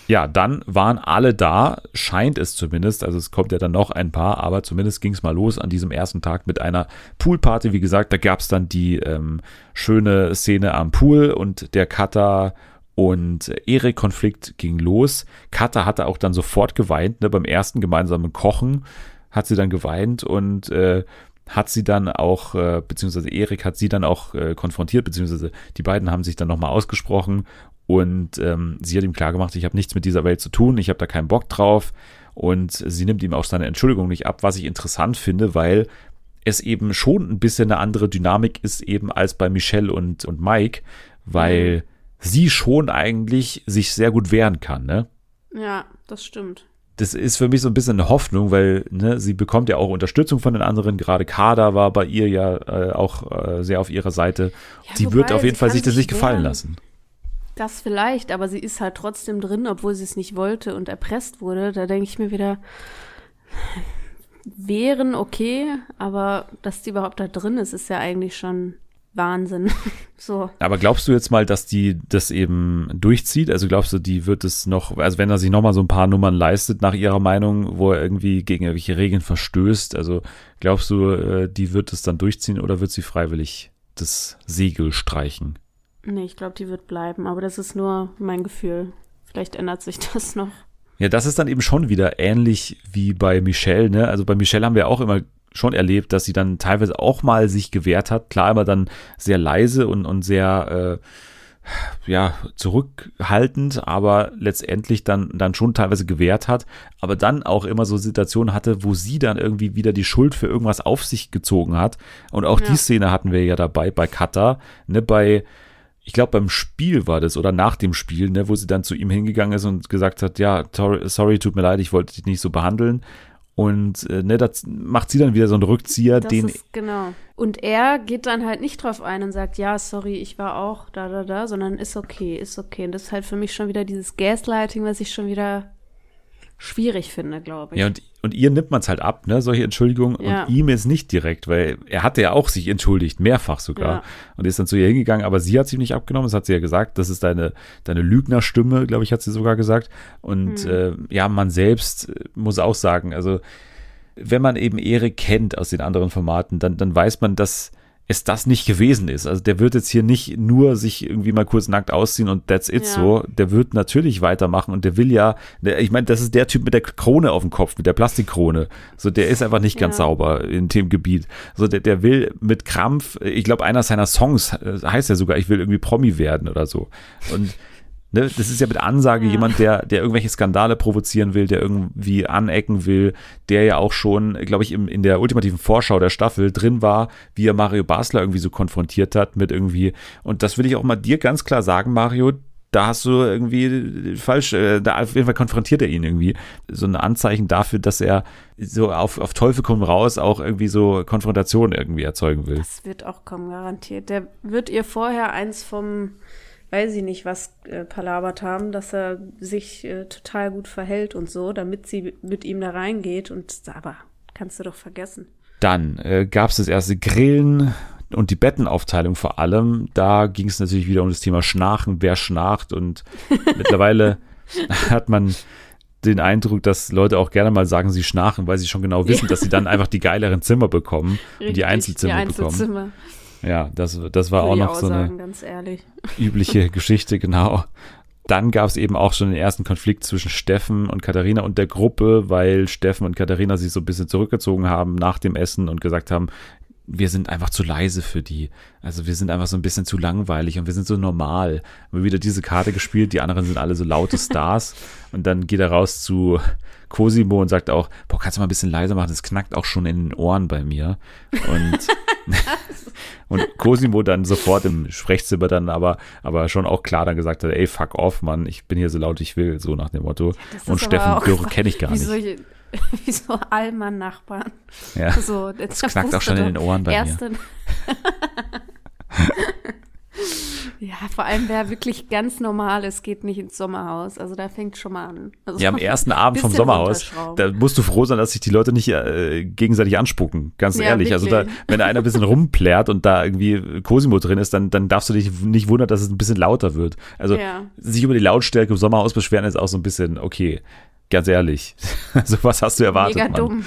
ja, dann waren alle da, scheint es zumindest. Also es kommt ja dann noch ein paar, aber zumindest ging es mal los an diesem ersten Tag mit einer Poolparty. Wie gesagt, da gab es dann die ähm, schöne Szene am Pool und der Cutter und Erik-Konflikt ging los. Kata hatte auch dann sofort geweint, ne, beim ersten gemeinsamen Kochen hat sie dann geweint und äh, hat sie dann auch, äh, beziehungsweise Erik hat sie dann auch äh, konfrontiert, beziehungsweise die beiden haben sich dann nochmal ausgesprochen und ähm, sie hat ihm klargemacht, ich habe nichts mit dieser Welt zu tun, ich habe da keinen Bock drauf. Und sie nimmt ihm auch seine Entschuldigung nicht ab, was ich interessant finde, weil es eben schon ein bisschen eine andere Dynamik ist, eben als bei Michelle und, und Mike, weil mhm. Sie schon eigentlich sich sehr gut wehren kann, ne? Ja, das stimmt das ist für mich so ein bisschen eine Hoffnung, weil ne, sie bekommt ja auch Unterstützung von den anderen. Gerade Kader war bei ihr ja äh, auch äh, sehr auf ihrer Seite. Ja, sie wird auf jeden Fall sich das nicht gefallen lassen. Das vielleicht, aber sie ist halt trotzdem drin, obwohl sie es nicht wollte und erpresst wurde. Da denke ich mir wieder, wären okay, aber dass die überhaupt da drin ist, ist ja eigentlich schon Wahnsinn. so. Aber glaubst du jetzt mal, dass die das eben durchzieht? Also glaubst du, die wird es noch, also wenn er sich nochmal so ein paar Nummern leistet, nach ihrer Meinung, wo er irgendwie gegen irgendwelche Regeln verstößt, also glaubst du, äh, die wird es dann durchziehen oder wird sie freiwillig das Segel streichen? Nee, ich glaube, die wird bleiben, aber das ist nur mein Gefühl. Vielleicht ändert sich das noch. Ja, das ist dann eben schon wieder ähnlich wie bei Michelle, ne? Also bei Michelle haben wir auch immer schon erlebt, dass sie dann teilweise auch mal sich gewehrt hat. Klar, aber dann sehr leise und, und sehr, äh, ja, zurückhaltend, aber letztendlich dann, dann schon teilweise gewehrt hat, aber dann auch immer so Situationen hatte, wo sie dann irgendwie wieder die Schuld für irgendwas auf sich gezogen hat. Und auch ja. die Szene hatten wir ja dabei bei Kata, ne, bei, ich glaube beim Spiel war das oder nach dem Spiel, ne, wo sie dann zu ihm hingegangen ist und gesagt hat, ja, sorry, tut mir leid, ich wollte dich nicht so behandeln. Und äh, ne, das macht sie dann wieder so einen Rückzieher, das den. Ist, genau. Und er geht dann halt nicht drauf ein und sagt, ja, sorry, ich war auch da, da, da, sondern ist okay, ist okay. Und das ist halt für mich schon wieder dieses Gaslighting, was ich schon wieder schwierig finde, glaube ich. Ja, und, und ihr nimmt man es halt ab, ne, solche Entschuldigungen. Ja. Und ihm ist nicht direkt, weil er hatte ja auch sich entschuldigt, mehrfach sogar. Ja. Und ist dann zu ihr hingegangen, aber sie hat sie nicht abgenommen, das hat sie ja gesagt. Das ist deine, deine Lügnerstimme, glaube ich, hat sie sogar gesagt. Und mhm. äh, ja, man selbst äh, muss auch sagen, also wenn man eben Erik kennt aus den anderen Formaten, dann, dann weiß man, dass es das nicht gewesen ist. Also der wird jetzt hier nicht nur sich irgendwie mal kurz nackt ausziehen und that's it ja. so. Der wird natürlich weitermachen und der will ja, der, ich meine, das ist der Typ mit der Krone auf dem Kopf, mit der Plastikkrone. So, der ist einfach nicht ganz ja. sauber in dem Gebiet. So, der, der will mit Krampf, ich glaube, einer seiner Songs äh, heißt ja sogar, ich will irgendwie Promi werden oder so. Und Ne, das ist ja mit Ansage ja. jemand, der, der irgendwelche Skandale provozieren will, der irgendwie anecken will, der ja auch schon, glaube ich, im, in der ultimativen Vorschau der Staffel drin war, wie er Mario Basler irgendwie so konfrontiert hat mit irgendwie. Und das will ich auch mal dir ganz klar sagen, Mario, da hast du irgendwie falsch, äh, da auf jeden Fall konfrontiert er ihn irgendwie. So ein Anzeichen dafür, dass er so auf, auf Teufel komm raus auch irgendwie so Konfrontation irgendwie erzeugen will. Das wird auch kommen, garantiert. Der wird ihr vorher eins vom weiß ich nicht, was äh, palabert haben, dass er sich äh, total gut verhält und so, damit sie mit ihm da reingeht. Und aber kannst du doch vergessen. Dann äh, gab es das erste Grillen. Und die Bettenaufteilung vor allem, da ging es natürlich wieder um das Thema Schnarchen, wer schnarcht. Und mittlerweile hat man den Eindruck, dass Leute auch gerne mal sagen, sie schnarchen, weil sie schon genau wissen, ja. dass sie dann einfach die geileren Zimmer bekommen Richtig, und die Einzelzimmer, die Einzelzimmer bekommen. Ja, das, das war Würde auch noch auch so sagen, eine übliche Geschichte, genau. Dann gab es eben auch schon den ersten Konflikt zwischen Steffen und Katharina und der Gruppe, weil Steffen und Katharina sich so ein bisschen zurückgezogen haben nach dem Essen und gesagt haben, wir sind einfach zu leise für die. Also wir sind einfach so ein bisschen zu langweilig und wir sind so normal. Wir wieder diese Karte gespielt, die anderen sind alle so laute Stars. und dann geht er raus zu Cosimo und sagt auch, boah, kannst du mal ein bisschen leiser machen, das knackt auch schon in den Ohren bei mir. Und, und Cosimo dann sofort im Sprechzimmer dann aber, aber schon auch klar dann gesagt hat, ey, fuck off, Mann, ich bin hier so laut ich will, so nach dem Motto. Ja, und Steffen Dürre kenne ich gar nicht. Solche, wie so Allmann-Nachbarn. Ja. So, das knackt auch schon in den Ohren bei mir. ja, vor allem wer wirklich ganz normal ist, geht nicht ins Sommerhaus. Also da fängt schon mal an. Also ja, am ersten Abend vom Sommerhaus, da musst du froh sein, dass sich die Leute nicht äh, gegenseitig anspucken. Ganz ja, ehrlich. Wirklich. Also da, wenn einer ein bisschen rumplärt und da irgendwie Cosimo drin ist, dann, dann darfst du dich nicht wundern, dass es ein bisschen lauter wird. Also ja. sich über die Lautstärke im Sommerhaus beschweren ist auch so ein bisschen, okay, Ganz ehrlich. so was hast du erwartet. Mega Mann. dumm.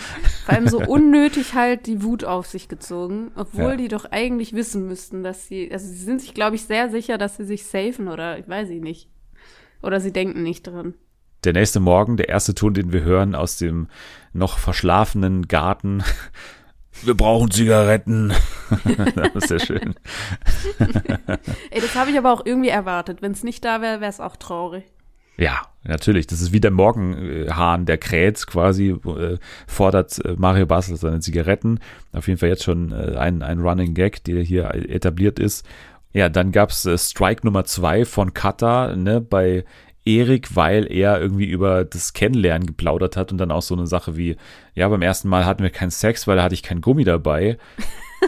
Vor allem so unnötig halt die Wut auf sich gezogen, obwohl ja. die doch eigentlich wissen müssten, dass sie, also sie sind sich, glaube ich, sehr sicher, dass sie sich safen oder ich weiß ich nicht. Oder sie denken nicht dran. Der nächste Morgen, der erste Ton, den wir hören aus dem noch verschlafenen Garten. Wir brauchen Zigaretten. das ist sehr schön. Ey, das habe ich aber auch irgendwie erwartet. Wenn es nicht da wäre, wäre es auch traurig. Ja, natürlich. Das ist wie der Morgenhahn, der kräht quasi, äh, fordert äh, Mario Basel seine Zigaretten. Auf jeden Fall jetzt schon äh, ein, ein Running Gag, der hier etabliert ist. Ja, dann gab's äh, Strike Nummer zwei von Kata, ne, bei Erik, weil er irgendwie über das Kennenlernen geplaudert hat und dann auch so eine Sache wie, ja, beim ersten Mal hatten wir keinen Sex, weil da hatte ich kein Gummi dabei.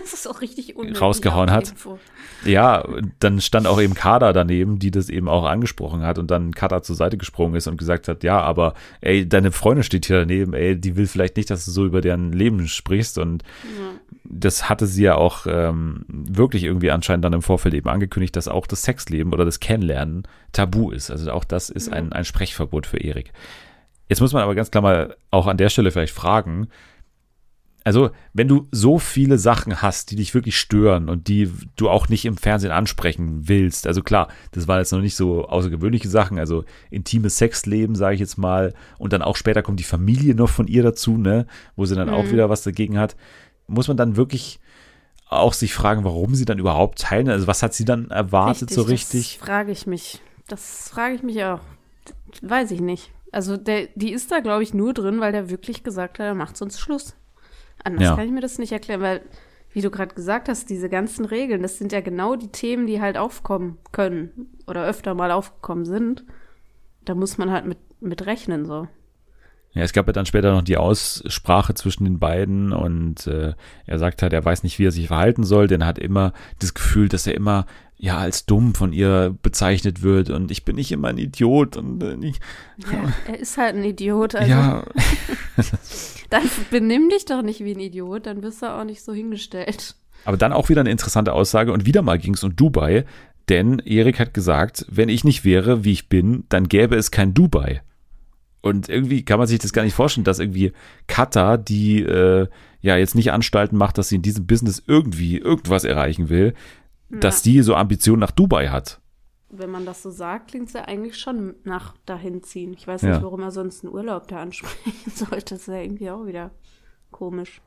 Das ist auch richtig unnötig. Rausgehauen hat. Info. Ja, dann stand auch eben Kader daneben, die das eben auch angesprochen hat und dann Kader zur Seite gesprungen ist und gesagt hat, ja, aber ey, deine Freundin steht hier daneben, ey, die will vielleicht nicht, dass du so über deren Leben sprichst und ja. das hatte sie ja auch ähm, wirklich irgendwie anscheinend dann im Vorfeld eben angekündigt, dass auch das Sexleben oder das Kennenlernen tabu ist. Also auch das ist ja. ein, ein Sprechverbot für Erik. Jetzt muss man aber ganz klar mal auch an der Stelle vielleicht fragen, also, wenn du so viele Sachen hast, die dich wirklich stören und die du auch nicht im Fernsehen ansprechen willst, also klar, das waren jetzt noch nicht so außergewöhnliche Sachen, also intimes Sexleben, sage ich jetzt mal, und dann auch später kommt die Familie noch von ihr dazu, ne, wo sie dann mhm. auch wieder was dagegen hat, muss man dann wirklich auch sich fragen, warum sie dann überhaupt teilen, also was hat sie dann erwartet richtig, so richtig? Das frage ich mich. Das frage ich mich auch. Weiß ich nicht. Also der, die ist da, glaube ich, nur drin, weil der wirklich gesagt hat, er macht sonst Schluss. Anders ja. kann ich mir das nicht erklären, weil, wie du gerade gesagt hast, diese ganzen Regeln, das sind ja genau die Themen, die halt aufkommen können oder öfter mal aufgekommen sind. Da muss man halt mit, mit rechnen, so. Ja, es gab ja dann später noch die Aussprache zwischen den beiden und äh, er sagt halt, er weiß nicht, wie er sich verhalten soll, denn er hat immer das Gefühl, dass er immer ja als dumm von ihr bezeichnet wird und ich bin nicht immer ein Idiot und äh, nicht, ja, er ist halt ein Idiot. Also. Ja. dann benimm dich doch nicht wie ein Idiot, dann bist du auch nicht so hingestellt. Aber dann auch wieder eine interessante Aussage und wieder mal ging es um Dubai, denn Erik hat gesagt, wenn ich nicht wäre, wie ich bin, dann gäbe es kein Dubai. Und irgendwie kann man sich das gar nicht vorstellen, dass irgendwie Katar, die äh, ja jetzt nicht Anstalten macht, dass sie in diesem Business irgendwie irgendwas erreichen will, ja. dass die so Ambitionen nach Dubai hat. Wenn man das so sagt, klingt es ja eigentlich schon nach dahin ziehen. Ich weiß nicht, ja. warum er sonst einen Urlaub da ansprechen sollte. Das ist ja irgendwie auch wieder komisch.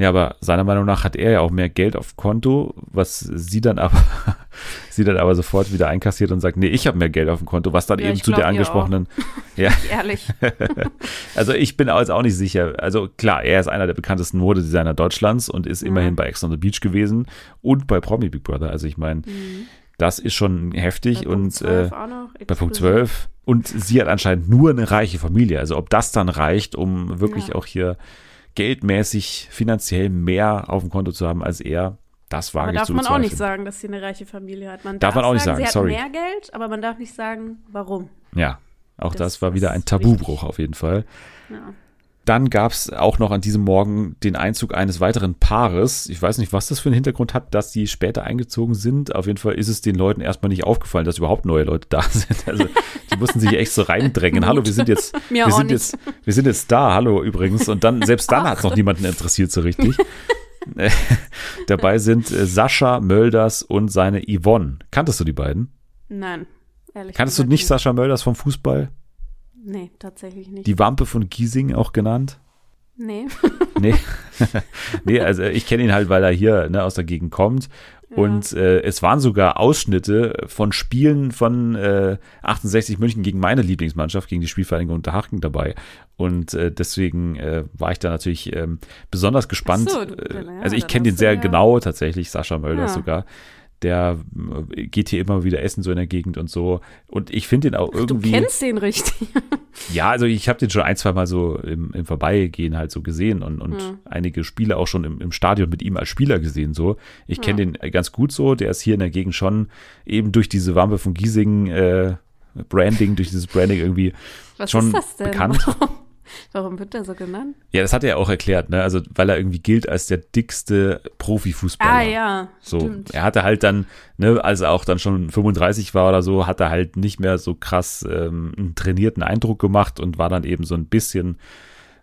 Ja, aber seiner Meinung nach hat er ja auch mehr Geld auf Konto, was sie dann aber, sie dann aber sofort wieder einkassiert und sagt, nee, ich habe mehr Geld auf dem Konto, was dann ja, eben zu der angesprochenen. Ja. Ehrlich. also ich bin jetzt auch nicht sicher. Also klar, er ist einer der bekanntesten Modedesigner Deutschlands und ist mhm. immerhin bei Ex on the Beach gewesen und bei Promi Big Brother. Also ich meine, mhm. das ist schon heftig bei und äh, bei Punkt 12. Und sie hat anscheinend nur eine reiche Familie. Also ob das dann reicht, um wirklich ja. auch hier geldmäßig, finanziell mehr auf dem Konto zu haben als er, das wage aber ich zu darf man auch nicht sagen, dass sie eine reiche Familie hat. Man darf, darf man auch nicht sagen, sie sorry. hat mehr Geld, aber man darf nicht sagen, warum. Ja, auch das, das war wieder ein Tabubruch wichtig. auf jeden Fall. Ja. Dann gab es auch noch an diesem Morgen den Einzug eines weiteren Paares. Ich weiß nicht, was das für einen Hintergrund hat, dass die später eingezogen sind. Auf jeden Fall ist es den Leuten erstmal nicht aufgefallen, dass überhaupt neue Leute da sind. Also die mussten sich echt so reindrängen. hallo, wir sind jetzt, Mir wir sind jetzt, wir sind jetzt da. Hallo übrigens. Und dann selbst dann hat es noch niemanden interessiert so richtig. Dabei sind äh, Sascha Mölders und seine Yvonne. Kanntest du die beiden? Nein, ehrlich Kanntest du nicht Sascha Mölders vom Fußball? Nee, tatsächlich nicht. Die Wampe von Giesing auch genannt? nee. Nee. nee, also ich kenne ihn halt, weil er hier ne, aus der Gegend kommt. Und äh, es waren sogar Ausschnitte von Spielen von äh, 68 München gegen meine Lieblingsmannschaft, gegen die Spielvereinigung Unterhaching dabei. Und äh, deswegen äh, war ich da natürlich ähm, besonders gespannt. So, du- Äh, ja, also ich kenne den sehr ja- genau tatsächlich, Sascha Mölders Ja. sogar. Der äh, geht hier immer wieder essen, so in der Gegend und so. Und ich finde den auch Du irgendwie. kennst den richtig. Ja, also ich habe den schon ein, zwei Mal so im, im Vorbeigehen halt so gesehen und, und Ja. einige Spiele auch schon im, im Stadion mit ihm als Spieler gesehen so. Ich kenne den ganz gut so, der ist hier in der Gegend schon eben durch diese Wampe von Giesing äh, Branding, durch dieses Branding irgendwie Was schon bekannt. Warum, warum wird der so genannt? Ja, das hat er ja auch erklärt, ne? Also, weil er irgendwie gilt als der dickste Profifußballer. Ah ja, So, stimmt. er hatte halt dann, ne, als er auch dann schon 35 war oder so, hat er halt nicht mehr so krass ähm, einen trainierten Eindruck gemacht und war dann eben so ein bisschen,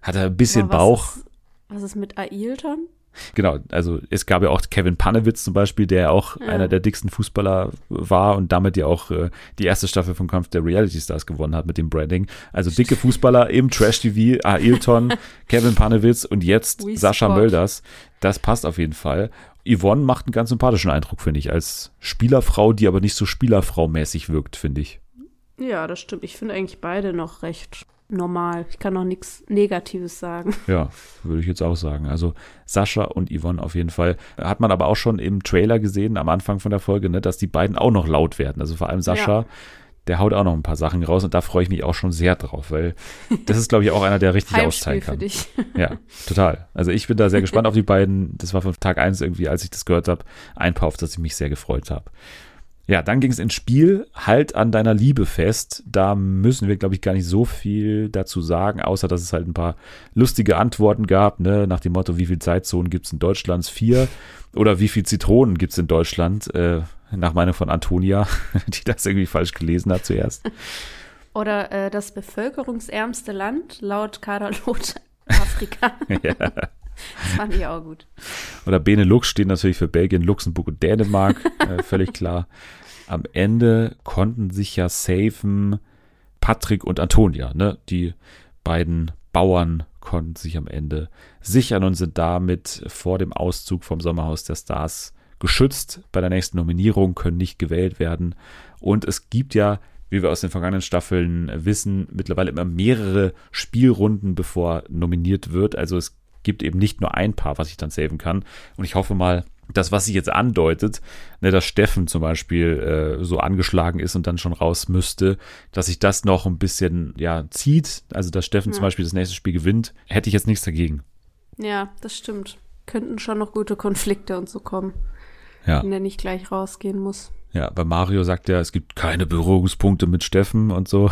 hatte ein bisschen Aber was Bauch. Ist, was ist mit Ailton? Genau, also es gab ja auch Kevin Panewitz zum Beispiel, der auch Ja. einer der dicksten Fußballer war und damit ja auch äh, die erste Staffel vom Kampf der Reality Stars gewonnen hat mit dem Branding. Also dicke Fußballer im Trash-TV, Ailton, Kevin Panewitz und jetzt We Sascha spot. Mölders. Das passt auf jeden Fall. Yvonne macht einen ganz sympathischen Eindruck, finde ich, als Spielerfrau, die aber nicht so Spielerfrau-mäßig wirkt, finde ich. Ja, das stimmt. Ich finde eigentlich beide noch recht normal. Ich kann noch nichts Negatives sagen. Ja, würde ich jetzt auch sagen. Also Sascha und Yvonne auf jeden Fall. Hat man aber auch schon im Trailer gesehen, am Anfang von der Folge, ne, dass die beiden auch noch laut werden. Also vor allem Sascha, Ja. der haut auch noch ein paar Sachen raus und da freue ich mich auch schon sehr drauf, weil das ist, glaube ich, auch einer, der richtig austeilen für kann. dich. Ja, total. Also ich bin da sehr gespannt auf die beiden. Das war von Tag eins irgendwie, als ich das gehört habe, ein Paar, auf das ich mich sehr gefreut habe. Ja, dann ging es ins Spiel. Halt an deiner Liebe fest. Da müssen wir, glaube ich, gar nicht so viel dazu sagen, außer dass es halt ein paar lustige Antworten gab, ne? nach dem Motto, wie viel Zeitzonen gibt es in Deutschland? Vier. Oder wie viel Zitronen gibt es in Deutschland? Äh, nach Meinung von Antonia, die das irgendwie falsch gelesen hat zuerst. Oder äh, das bevölkerungsärmste Land laut Katalog Afrika. ja. Das fand ich auch gut. Oder Benelux steht natürlich für Belgien, Luxemburg und Dänemark, äh, völlig klar. Am Ende konnten sich ja safen Patrick und Antonia, ne? Die beiden Bauern konnten sich am Ende sichern und sind damit vor dem Auszug vom Sommerhaus der Stars geschützt. Bei der nächsten Nominierung können nicht gewählt werden. Und es gibt ja, wie wir aus den vergangenen Staffeln wissen, mittlerweile immer mehrere Spielrunden, bevor nominiert wird. Also es gibt eben nicht nur ein Paar, was ich dann saven kann. Und ich hoffe mal, das, was sich jetzt andeutet, ne, dass Steffen zum Beispiel äh, so angeschlagen ist und dann schon raus müsste, dass sich das noch ein bisschen ja zieht, also dass Steffen zum Ja. Beispiel das nächste Spiel gewinnt, hätte ich jetzt nichts dagegen. Ja, das stimmt. Könnten schon noch gute Konflikte und so kommen, Ja, wenn der nicht gleich rausgehen muss. Ja, bei Mario sagt er, es gibt keine Berührungspunkte mit Steffen und so,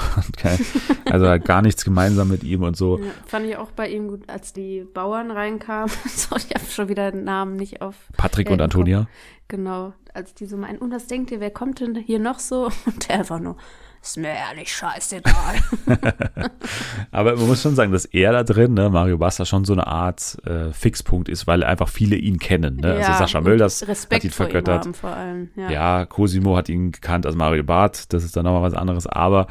also halt gar nichts gemeinsam mit ihm und so. Ja, fand ich auch bei ihm gut, als die Bauern reinkamen. so, ich habe schon wieder den Namen nicht auf. Patrick und Antonia. Genau, als die so meinen, und was denkt ihr, wer kommt denn hier noch so? Und der einfach nur, ist mir ehrlich scheißegal. Aber man muss schon sagen, dass er da drin, ne, Mario Basta, schon so eine Art äh, Fixpunkt ist, weil einfach viele ihn kennen. Ne? also Sascha und Mölders Respekt hat ihn vergöttert. allem. Ja. Ja. Cosimo hat ihn gekannt als Mario Barth, das ist dann nochmal was anderes, aber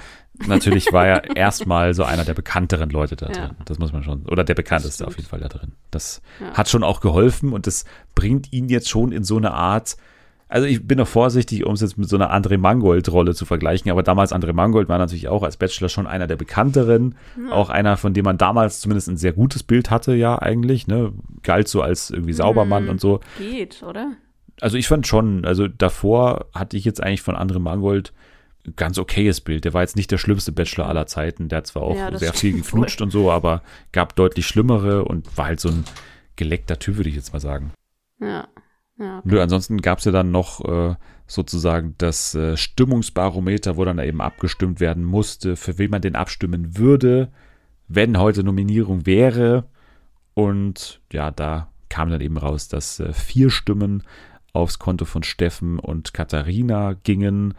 natürlich war er erstmal so einer der bekannteren Leute da Ja. drin. Das muss man schon, oder der bekannteste auf jeden Fall da drin. Das Ja. hat schon auch geholfen und das bringt ihn jetzt schon in so eine Art, also ich bin noch vorsichtig, um es jetzt mit so einer André Mangold-Rolle zu vergleichen, aber damals André Mangold war natürlich auch als Bachelor schon einer der bekannteren, auch einer, von dem man damals zumindest ein sehr gutes Bild hatte, ja eigentlich, ne, galt so als irgendwie Saubermann Mhm. und so. Geht, oder? Also ich fand schon, also davor hatte ich jetzt eigentlich von André Mangold ein ganz okayes Bild. Der war jetzt nicht der schlimmste Bachelor aller Zeiten. Der hat zwar auch Ja, sehr viel geflutscht und so, aber gab deutlich schlimmere und war halt so ein geleckter Typ, würde ich jetzt mal sagen. Ja. Ja, Nö, ansonsten gab es ja dann noch äh, sozusagen das äh, Stimmungsbarometer, wo dann eben abgestimmt werden musste, für wen man denn abstimmen würde. wenn heute Nominierung wäre. Und ja, da kam dann eben raus, dass äh, vier Stimmen aufs Konto von Steffen und Katharina gingen.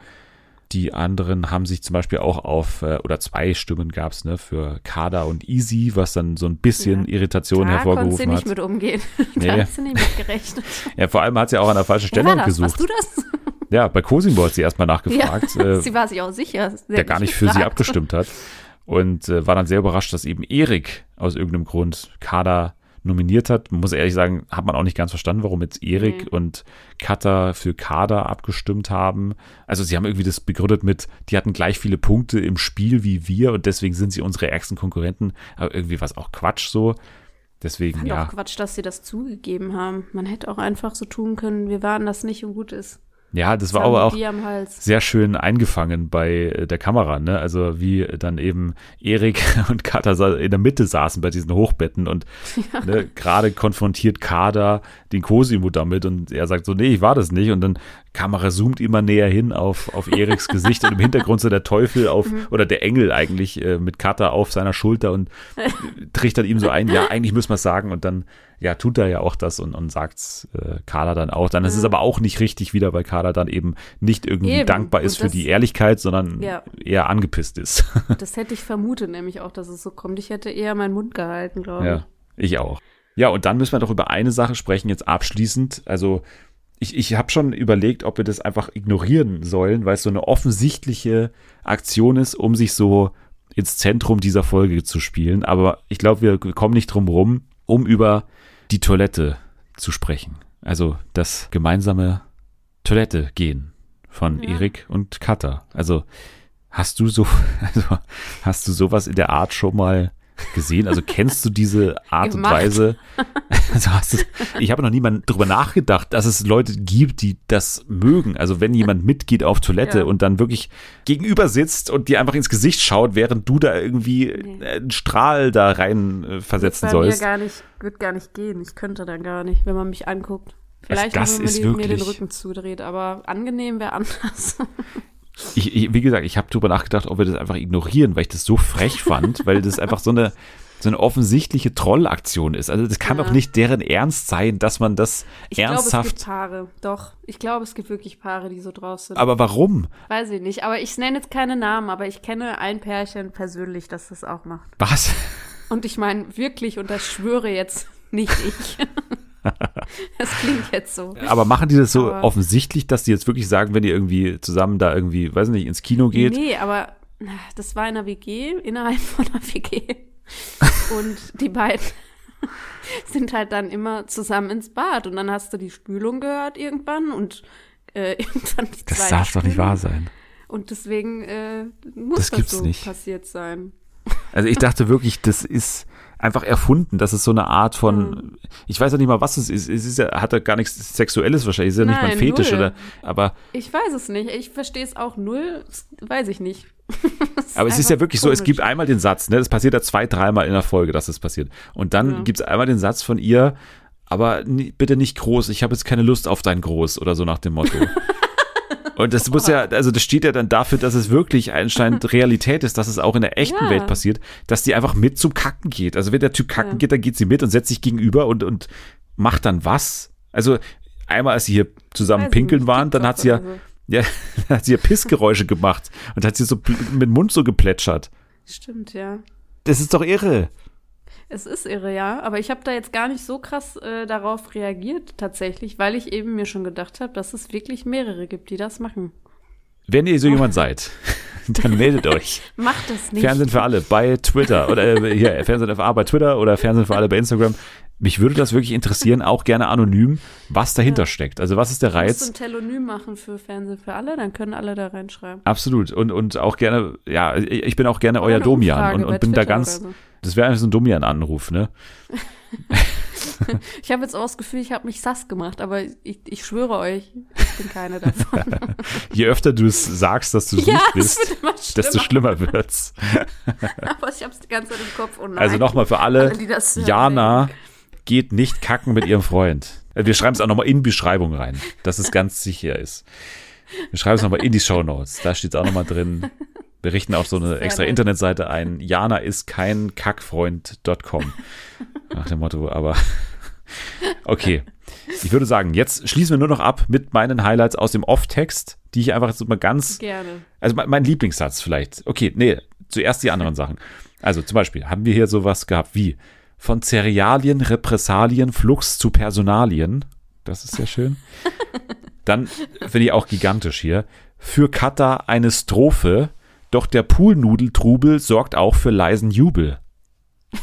Die anderen haben sich zum Beispiel auch auf, äh, oder zwei Stimmen gab es, ne, für Kada und Easy, was dann so ein bisschen ja. Irritation da hervorgerufen hat. nicht mit umgehen. Nee. da hat sie nicht mitgerechnet. ja, vor allem hat sie auch an der falschen Stelle gesucht. Warst du das? Ja, bei Cosimo hat sie erstmal nachgefragt. Ja, äh, sie war sich auch sicher. Der gar nicht gefragt. für sie abgestimmt hat. Und äh, war dann sehr überrascht, dass eben Erik aus irgendeinem Grund Kader nominiert hat. Muss ehrlich sagen, hat man auch nicht ganz verstanden, warum jetzt Erik nee. und Kata für Kader abgestimmt haben. Also sie haben irgendwie das begründet mit, die hatten gleich viele Punkte im Spiel wie wir und deswegen sind sie unsere ärgsten Konkurrenten. Aber irgendwie war es auch Quatsch so. Deswegen, Fand ja. auch Quatsch, dass sie das zugegeben haben. Man hätte auch einfach so tun können, wir waren das nicht und gut ist. Ja, das war aber auch sehr schön eingefangen bei äh, der Kamera, ne? Also wie dann eben Erik und Kater in der Mitte saßen bei diesen Hochbetten und ja. ne, gerade konfrontiert Kader den Cosimo damit und er sagt so, nee, ich war das nicht und dann Kamera zoomt immer näher hin auf, auf Eriks Gesicht und im Hintergrund so der Teufel auf, mhm. oder der Engel eigentlich äh, mit Kater auf seiner Schulter und trichtert ihm so ein, ja, eigentlich müssen wir es sagen und dann ja, tut er ja auch das und, und sagt äh, Carla dann auch. Dann ja. ist es aber auch nicht richtig wieder, weil Carla dann eben nicht irgendwie eben. dankbar ist für die Ehrlichkeit, sondern ja. eher angepisst ist. das hätte ich vermutet, nämlich auch, dass es so kommt. Ich hätte eher meinen Mund gehalten, glaube ich. Ja, ich auch. Ja, und dann müssen wir doch über eine Sache sprechen, jetzt abschließend. Also, ich, ich habe schon überlegt, ob wir das einfach ignorieren sollen, weil es so eine offensichtliche Aktion ist, um sich so ins Zentrum dieser Folge zu spielen. Aber ich glaube, wir kommen nicht drum rum, um über die Toilette zu sprechen. Also das gemeinsame Toilette gehen von ja. Erik und Katha. Also hast du so, also hast du sowas in der Art schon mal gesehen? Also kennst du diese Art Gemacht. und Weise? Also du, ich habe noch niemand drüber nachgedacht, dass es Leute gibt, die das mögen. Also wenn jemand mitgeht auf Toilette ja. und dann wirklich gegenüber sitzt und dir einfach ins Gesicht schaut, während du da irgendwie nee. einen Strahl da rein äh, versetzen sollst. Mir gar nicht, wird gar nicht gehen. Ich könnte dann gar nicht, wenn man mich anguckt. Vielleicht, also das wenn man mir den Rücken zudreht, aber angenehm wäre anders. Ich, ich, wie gesagt, ich habe drüber nachgedacht, ob wir das einfach ignorieren, weil ich das so frech fand, weil das einfach so eine, so eine offensichtliche Trollaktion ist. Also das kann ja. doch nicht deren Ernst sein, dass man das ich ernsthaft. Ich glaube, es gibt Paare. Doch, ich glaube, es gibt wirklich Paare, die so drauf sind. Aber warum? Weiß ich nicht. Aber ich nenne jetzt keine Namen, aber ich kenne ein Pärchen persönlich, das das auch macht. Was? Und ich meine wirklich, und das schwöre jetzt nicht ich. das klingt jetzt so. Aber machen die das so aber offensichtlich, dass die jetzt wirklich sagen, wenn ihr irgendwie zusammen da irgendwie, weiß nicht, ins Kino geht? Nee, aber das war in einer WG, innerhalb von einer WG. Und die beiden sind halt dann immer zusammen ins Bad. Und dann hast du die Spülung gehört irgendwann und äh, irgendwann die Das darf doch nicht wahr sein. Und deswegen äh, muss das, das so nicht. passiert sein. Also ich dachte wirklich, das ist einfach erfunden. Das ist so eine Art von, mhm. ich weiß ja nicht mal, was es ist. Es ist ja, hat ja gar nichts Sexuelles wahrscheinlich. Es ist ja nicht Nein, mal Fetisch null. oder, aber. Ich weiß es nicht. Ich verstehe es auch null. Weiß ich nicht. aber es ist ja wirklich komisch. so, es gibt einmal den Satz, ne, das passiert ja zwei, dreimal in der Folge, dass das passiert. Und dann ja. gibt es einmal den Satz von ihr, aber bitte nicht groß, ich habe jetzt keine Lust auf dein Groß oder so nach dem Motto. Und das muss ja, also das steht ja dann dafür, dass es wirklich anscheinend Realität ist, dass es auch in der echten ja. Welt passiert, dass die einfach mit zum Kacken geht. Also wenn der Typ kacken ja. geht, dann geht sie mit und setzt sich gegenüber und, und macht dann was. Also einmal, als sie hier zusammen pinkeln waren, dann hat sie ja, so. ja, hat sie ja Pissgeräusche gemacht und hat sie so mit dem Mund so geplätschert. Stimmt, ja. Das ist doch irre. Es ist irre, ja. Aber ich habe da jetzt gar nicht so krass äh, darauf reagiert, tatsächlich, weil ich eben mir schon gedacht habe, dass es wirklich mehrere gibt, die das machen. Wenn ihr so jemand seid, dann meldet euch. Macht das nicht. Fernsehen für alle bei Twitter oder äh, hier, Fernsehen FA bei Twitter oder Fernsehen für alle bei Instagram. Mich würde das wirklich interessieren, auch gerne anonym, was dahinter ja. steckt. Also was ist der Reiz? Kannst du ein Telonym machen für Fernsehen für alle, dann können alle da reinschreiben. Absolut. Und, und auch gerne, ja, ich bin auch gerne euer Domian und, und bin da ganz, so. Das wäre einfach so ein Domian-Anruf, ne? ich habe jetzt auch das Gefühl, ich habe mich sass gemacht, aber ich, ich schwöre euch, ich bin keine davon. Je öfter du es sagst, dass du es ja, nicht bist, schlimmer. desto schlimmer wird's. aber ich habe es die ganze Zeit im Kopf. Oh nein. Also nochmal für alle, alle Jana geht nicht kacken mit ihrem Freund. Wir schreiben es auch nochmal in die Beschreibung rein, dass es ganz sicher ist. Wir schreiben es nochmal in die Show Notes. Da steht es auch nochmal drin. Wir richten auch so eine Sehr extra nett. Internetseite ein. Jana ist kein Kackfreund.com. Nach dem Motto, aber okay. Ich würde sagen, jetzt schließen wir nur noch ab mit meinen Highlights aus dem Off-Text, die ich einfach jetzt mal ganz Gerne. also mein, mein Lieblingssatz vielleicht. Okay, nee, zuerst die anderen Sachen. Also zum Beispiel haben wir hier sowas gehabt wie von Cerealien, Repressalien, Flux zu Personalien. Das ist sehr schön. Dann finde ich auch gigantisch hier. Für Kata eine Strophe, doch der Poolnudeltrubel sorgt auch für leisen Jubel.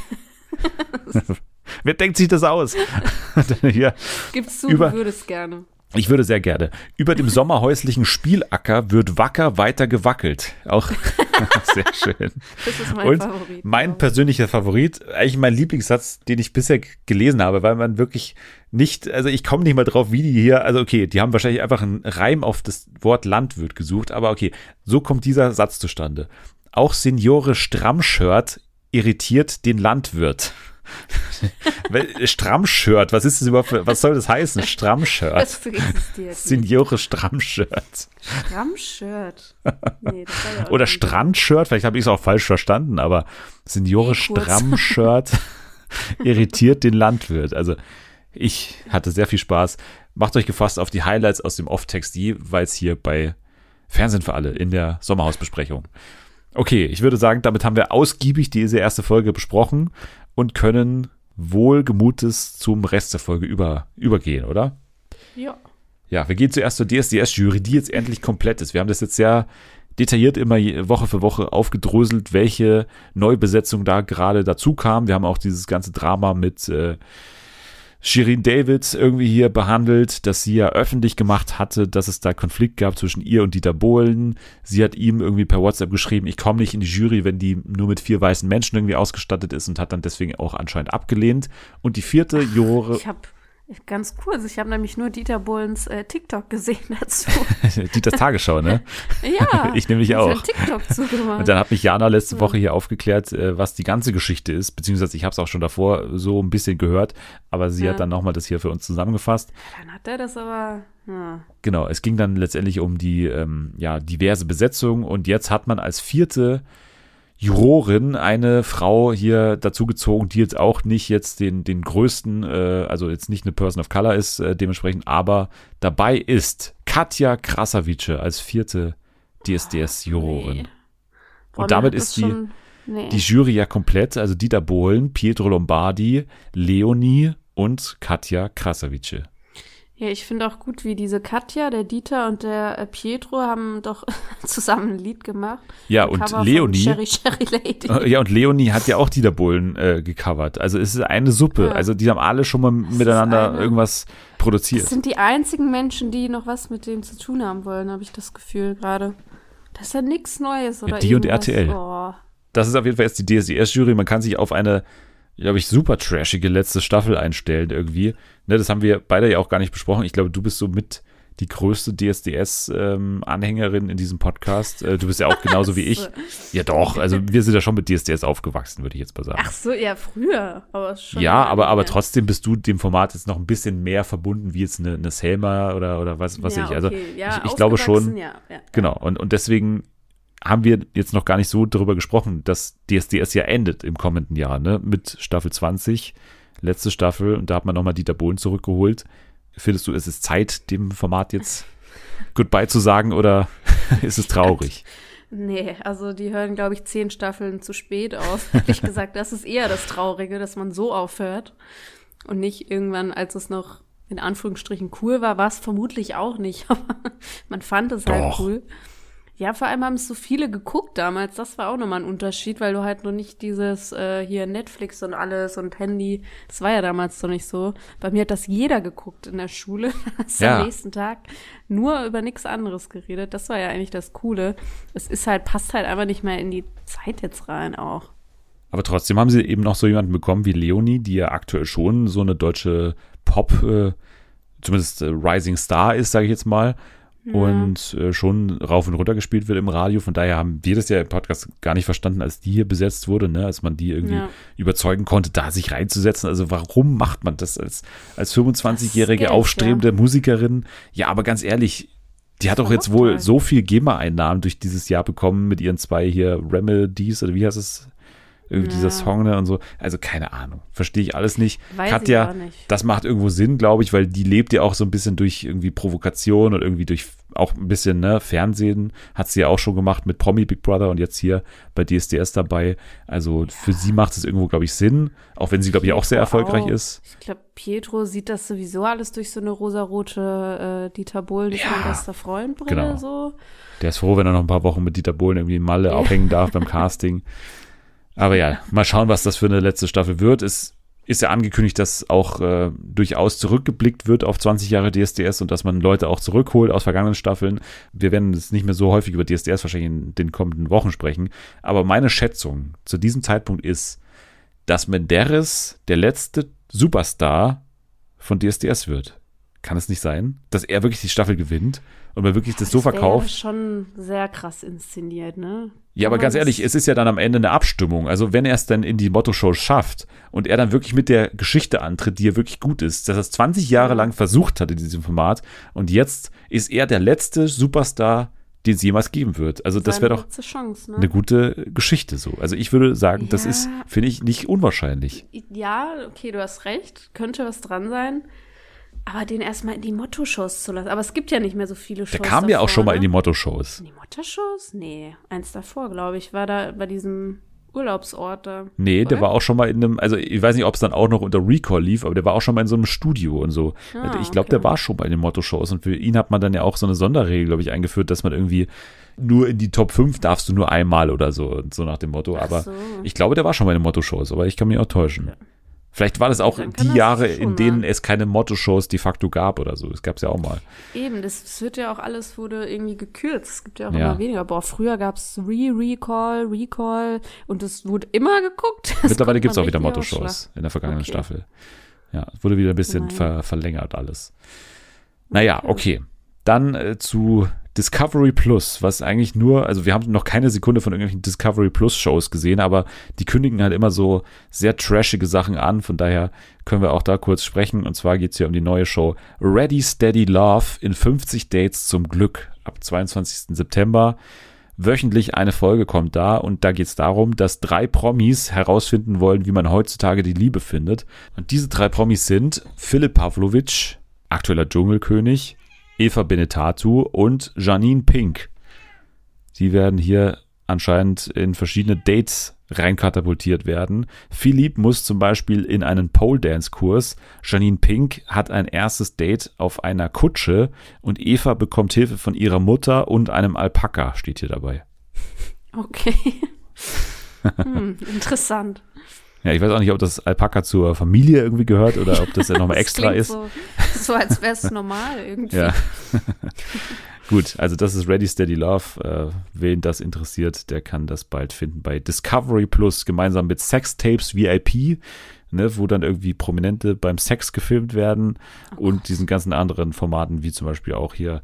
Wer denkt sich das aus? Gibst du, Über- du würdest gerne. Ich würde sehr gerne. Über dem sommerhäuslichen Spielacker wird wacker weiter gewackelt. Auch sehr schön. Das ist mein Und Favorit. mein persönlicher Favorit, eigentlich mein Lieblingssatz, den ich bisher gelesen habe, weil man wirklich nicht, also ich komme nicht mal drauf, wie die hier, also okay, die haben wahrscheinlich einfach einen Reim auf das Wort Landwirt gesucht, aber okay, so kommt dieser Satz zustande. Auch Signore Strammshirt irritiert den Landwirt. Strammshirt, was ist das überhaupt, für, was soll das heißen? Strammshirt. Das existiert. Signore Strammshirt. Stramm-Shirt. Nee, ja Oder Strandshirt, vielleicht habe ich es auch falsch verstanden, aber kurz. Stramm-Shirt irritiert den Landwirt. Also ich hatte sehr viel Spaß. Macht euch gefasst auf die Highlights aus dem Off-Text jeweils hier bei Fernsehen für alle in der Sommerhausbesprechung. Okay, ich würde sagen, damit haben wir ausgiebig diese erste Folge besprochen und können wohlgemutes zum Rest der Folge über, übergehen, oder? Ja. Ja, wir gehen zuerst zur DSDS-Jury, die jetzt endlich komplett ist. Wir haben das jetzt sehr detailliert immer Woche für Woche aufgedröselt, welche Neubesetzung da gerade dazu kam. Wir haben auch dieses ganze Drama mit äh, Shirin David irgendwie hier behandelt, dass sie ja öffentlich gemacht hatte, dass es da Konflikt gab zwischen ihr und Dieter Bohlen. Sie hat ihm irgendwie per WhatsApp geschrieben, ich komme nicht in die Jury, wenn die nur mit vier weißen Menschen irgendwie ausgestattet ist und hat dann deswegen auch anscheinend abgelehnt. Und die vierte Jure, Ich habe ganz kurz, ich habe nämlich nur Dieter Bohlens äh, TikTok gesehen dazu. Dieters Tagesschau, ne? Ja. Ich nämlich hab auch. TikTok zugemacht. Und dann hat mich Jana letzte Woche hier aufgeklärt, äh, was die ganze Geschichte ist, beziehungsweise ich habe es auch schon davor so ein bisschen gehört, aber sie Ja. hat dann nochmal das hier für uns zusammengefasst. Dann hat er das aber. Ja. Genau, es ging dann letztendlich um die ähm, ja, diverse Besetzung und jetzt hat man als vierte Jurorin eine Frau hier dazu gezogen, die jetzt auch nicht jetzt den, den größten, äh, also jetzt nicht eine Person of Color ist, äh, dementsprechend, aber dabei ist Katja Krasavice als vierte DSDS-Jurorin. Nee. Boah, Und damit ist die- schon- nee. Die Jury ja komplett, also Dieter Bohlen, Pietro Lombardi, Leonie und Katja Krasavice. Ja, ich finde auch gut, wie diese Katja, der Dieter und der äh, Pietro haben doch zusammen ein Lied gemacht. Ja, und Cover Leonie. Sherry Sherry Lady. Äh, Ja, und Leonie hat ja auch Dieter Bohlen äh, gecovert. Also es ist eine Suppe. Ja. Also die haben alle schon mal ist miteinander irgendwas Das produziert. sind die einzigen Menschen, die noch was mit dem zu tun haben wollen, habe ich das Gefühl gerade. Das ist ja nichts Neues oder die und irgendwas. RTL. Oh. Das ist auf jeden Fall jetzt die DSDS-Jury. Man kann sich auf eine, glaube ich, super trashige letzte Staffel einstellen irgendwie. Ne, das haben wir beide ja auch gar nicht besprochen. Ich glaube, du bist so mit die größte DSDS-Anhängerin in diesem Podcast. Äh, du bist ja auch genauso wie ich. Ja, doch. Also wir sind ja schon mit DSDS aufgewachsen, würde ich jetzt mal sagen. Ach so, ja, früher. Aber schon ja, aber, aber trotzdem bist du dem Format jetzt noch ein bisschen mehr verbunden wie jetzt eine, eine Selma oder, oder was, was ja, ich. Also okay. ja, ich, ich glaube schon, ja. genau. Und, und deswegen haben wir jetzt noch gar nicht so darüber gesprochen, dass DSDS ja endet im kommenden Jahr, ne? Mit Staffel 20, letzte Staffel. Und da hat man nochmal Dieter Bohlen zurückgeholt. Findest du, es ist Zeit, dem Format jetzt Goodbye zu sagen oder ist es traurig? Nee, also die hören, glaube ich, zehn Staffeln zu spät auf. Ehrlich gesagt, das ist eher das Traurige, dass man so aufhört und nicht irgendwann, als es noch in Anführungsstrichen cool war, war es vermutlich auch nicht, aber man fand es halt Doch. cool. Ja, vor allem haben es so viele geguckt damals. Das war auch nochmal ein Unterschied, weil du halt noch nicht dieses äh, hier Netflix und alles und Handy, das war ja damals noch nicht so. Bei mir hat das jeder geguckt in der Schule. Hast Ja. am nächsten Tag nur über nichts anderes geredet. Das war ja eigentlich das Coole. Es ist halt, passt halt einfach nicht mehr in die Zeit jetzt rein auch. Aber trotzdem haben sie eben noch so jemanden bekommen wie Leonie, die ja aktuell schon so eine deutsche Pop, äh, zumindest äh, Rising Star ist, sage ich jetzt mal. Und äh, schon rauf und runter gespielt wird im Radio. Von daher haben wir das ja im Podcast gar nicht verstanden, als die hier besetzt wurde, ne? als man die irgendwie Ja. überzeugen konnte, da sich reinzusetzen. Also warum macht man das als, als 25-jährige Geld, aufstrebende Musikerin? Ja, aber ganz ehrlich, Die hat doch jetzt wohl so viel GEMA-Einnahmen durch dieses Jahr bekommen mit ihren zwei hier Remedies oder wie heißt es? Irgendwie ja. dieser Song ne, und so. Also keine Ahnung. Verstehe ich alles nicht. Weiß Katja, nicht. das macht irgendwo Sinn, glaube ich, weil die lebt ja auch so ein bisschen durch irgendwie Provokation und irgendwie durch auch ein bisschen ne, Fernsehen. Hat sie ja auch schon gemacht mit Promi Big Brother und jetzt hier bei DSDS dabei. Also ja. für sie macht es irgendwo, glaube ich, Sinn. Auch wenn sie, glaube ich, auch sehr erfolgreich auch. ist. Ich glaube, Pietro sieht das sowieso alles durch so eine rosarote äh, Dieter Bohlen, ja. mein bester Freund Brille genau. so. Der ist froh, wenn er noch ein paar Wochen mit Dieter Bohlen irgendwie in Malle ja. aufhängen darf beim Casting. Aber ja, mal schauen, was das für eine letzte Staffel wird. Es ist ja angekündigt, dass auch äh, durchaus zurückgeblickt wird auf 20 Jahre DSDS und dass man Leute auch zurückholt aus vergangenen Staffeln. Wir werden jetzt nicht mehr so häufig über DSDS wahrscheinlich in den kommenden Wochen sprechen. Aber meine Schätzung zu diesem Zeitpunkt ist, dass Menderes der letzte Superstar von DSDS wird. Kann es nicht sein, dass er wirklich die Staffel gewinnt und man wirklich das, das so verkauft? Das ist schon sehr krass inszeniert, ne? Ja, aber ganz ehrlich, es ist ja dann am Ende eine Abstimmung. Also wenn er es dann in die Motto-Show schafft und er dann wirklich mit der Geschichte antritt, die er wirklich gut ist, dass er es 20 Jahre lang versucht hat in diesem Format und jetzt ist er der letzte Superstar, den es jemals geben wird. Also das wäre doch Chance, ne? eine gute Geschichte so. Also ich würde sagen, ja. das ist, finde ich, nicht unwahrscheinlich. Ja, okay, du hast recht. Könnte was dran sein. Aber den erstmal in die Motto-Shows zu lassen. Aber es gibt ja nicht mehr so viele Shows. Der kam ja auch schon mal in die ne? Motto-Shows. In die Motto-Shows? Nee, eins davor, glaube ich, war da bei diesem Urlaubsort da. Nee, oder? der war auch schon mal in einem, also ich weiß nicht, ob es dann auch noch unter Recall lief, aber der war auch schon mal in so einem Studio und so. Ah, ich glaube, okay. der war schon bei den Motto-Shows und für ihn hat man dann ja auch so eine Sonderregel, glaube ich, eingeführt, dass man irgendwie nur in die Top 5 darfst du nur einmal oder so, so nach dem Motto. Aber so. ich glaube, der war schon bei den Motto-Shows, aber ich kann mich auch täuschen. Ja. Vielleicht war das auch die das Jahre, in denen mal. es keine Motto-Shows de facto gab oder so. Das gab es ja auch mal. Eben, das, das, wird ja auch alles, wurde irgendwie gekürzt. Es gibt ja auch ja. immer weniger. Boah, früher gab es Re-Recall, Recall und es wurde immer geguckt. Das Mittlerweile gibt es auch wieder Motto-Shows in der vergangenen okay. Staffel. Ja, es wurde wieder ein bisschen ver verlängert alles. Naja, okay. Dann äh, zu Discovery Plus, was eigentlich nur, also wir haben noch keine Sekunde von irgendwelchen Discovery Plus Shows gesehen, aber die kündigen halt immer so sehr trashige Sachen an, von daher können wir auch da kurz sprechen. Und zwar geht es hier um die neue Show Ready Steady Love in 50 Dates zum Glück ab 22. September. Wöchentlich eine Folge kommt da und da geht es darum, dass drei Promis herausfinden wollen, wie man heutzutage die Liebe findet. Und diese drei Promis sind Philipp Pavlovic, aktueller Dschungelkönig, Eva Benetatu und Janine Pink. Sie werden hier anscheinend in verschiedene Dates reinkatapultiert werden. Philipp muss zum Beispiel in einen Pole-Dance-Kurs. Janine Pink hat ein erstes Date auf einer Kutsche und Eva bekommt Hilfe von ihrer Mutter und einem Alpaka, steht hier dabei. Okay. hm, interessant. Ja, ich weiß auch nicht, ob das Alpaka zur Familie irgendwie gehört oder ob das ja nochmal extra ist. So, so als wäre es normal irgendwie. Ja. Gut, also das ist Ready Steady Love. Äh, wen das interessiert, der kann das bald finden bei Discovery Plus gemeinsam mit Sex Tapes VIP, ne, wo dann irgendwie Prominente beim Sex gefilmt werden oh und diesen ganzen anderen Formaten, wie zum Beispiel auch hier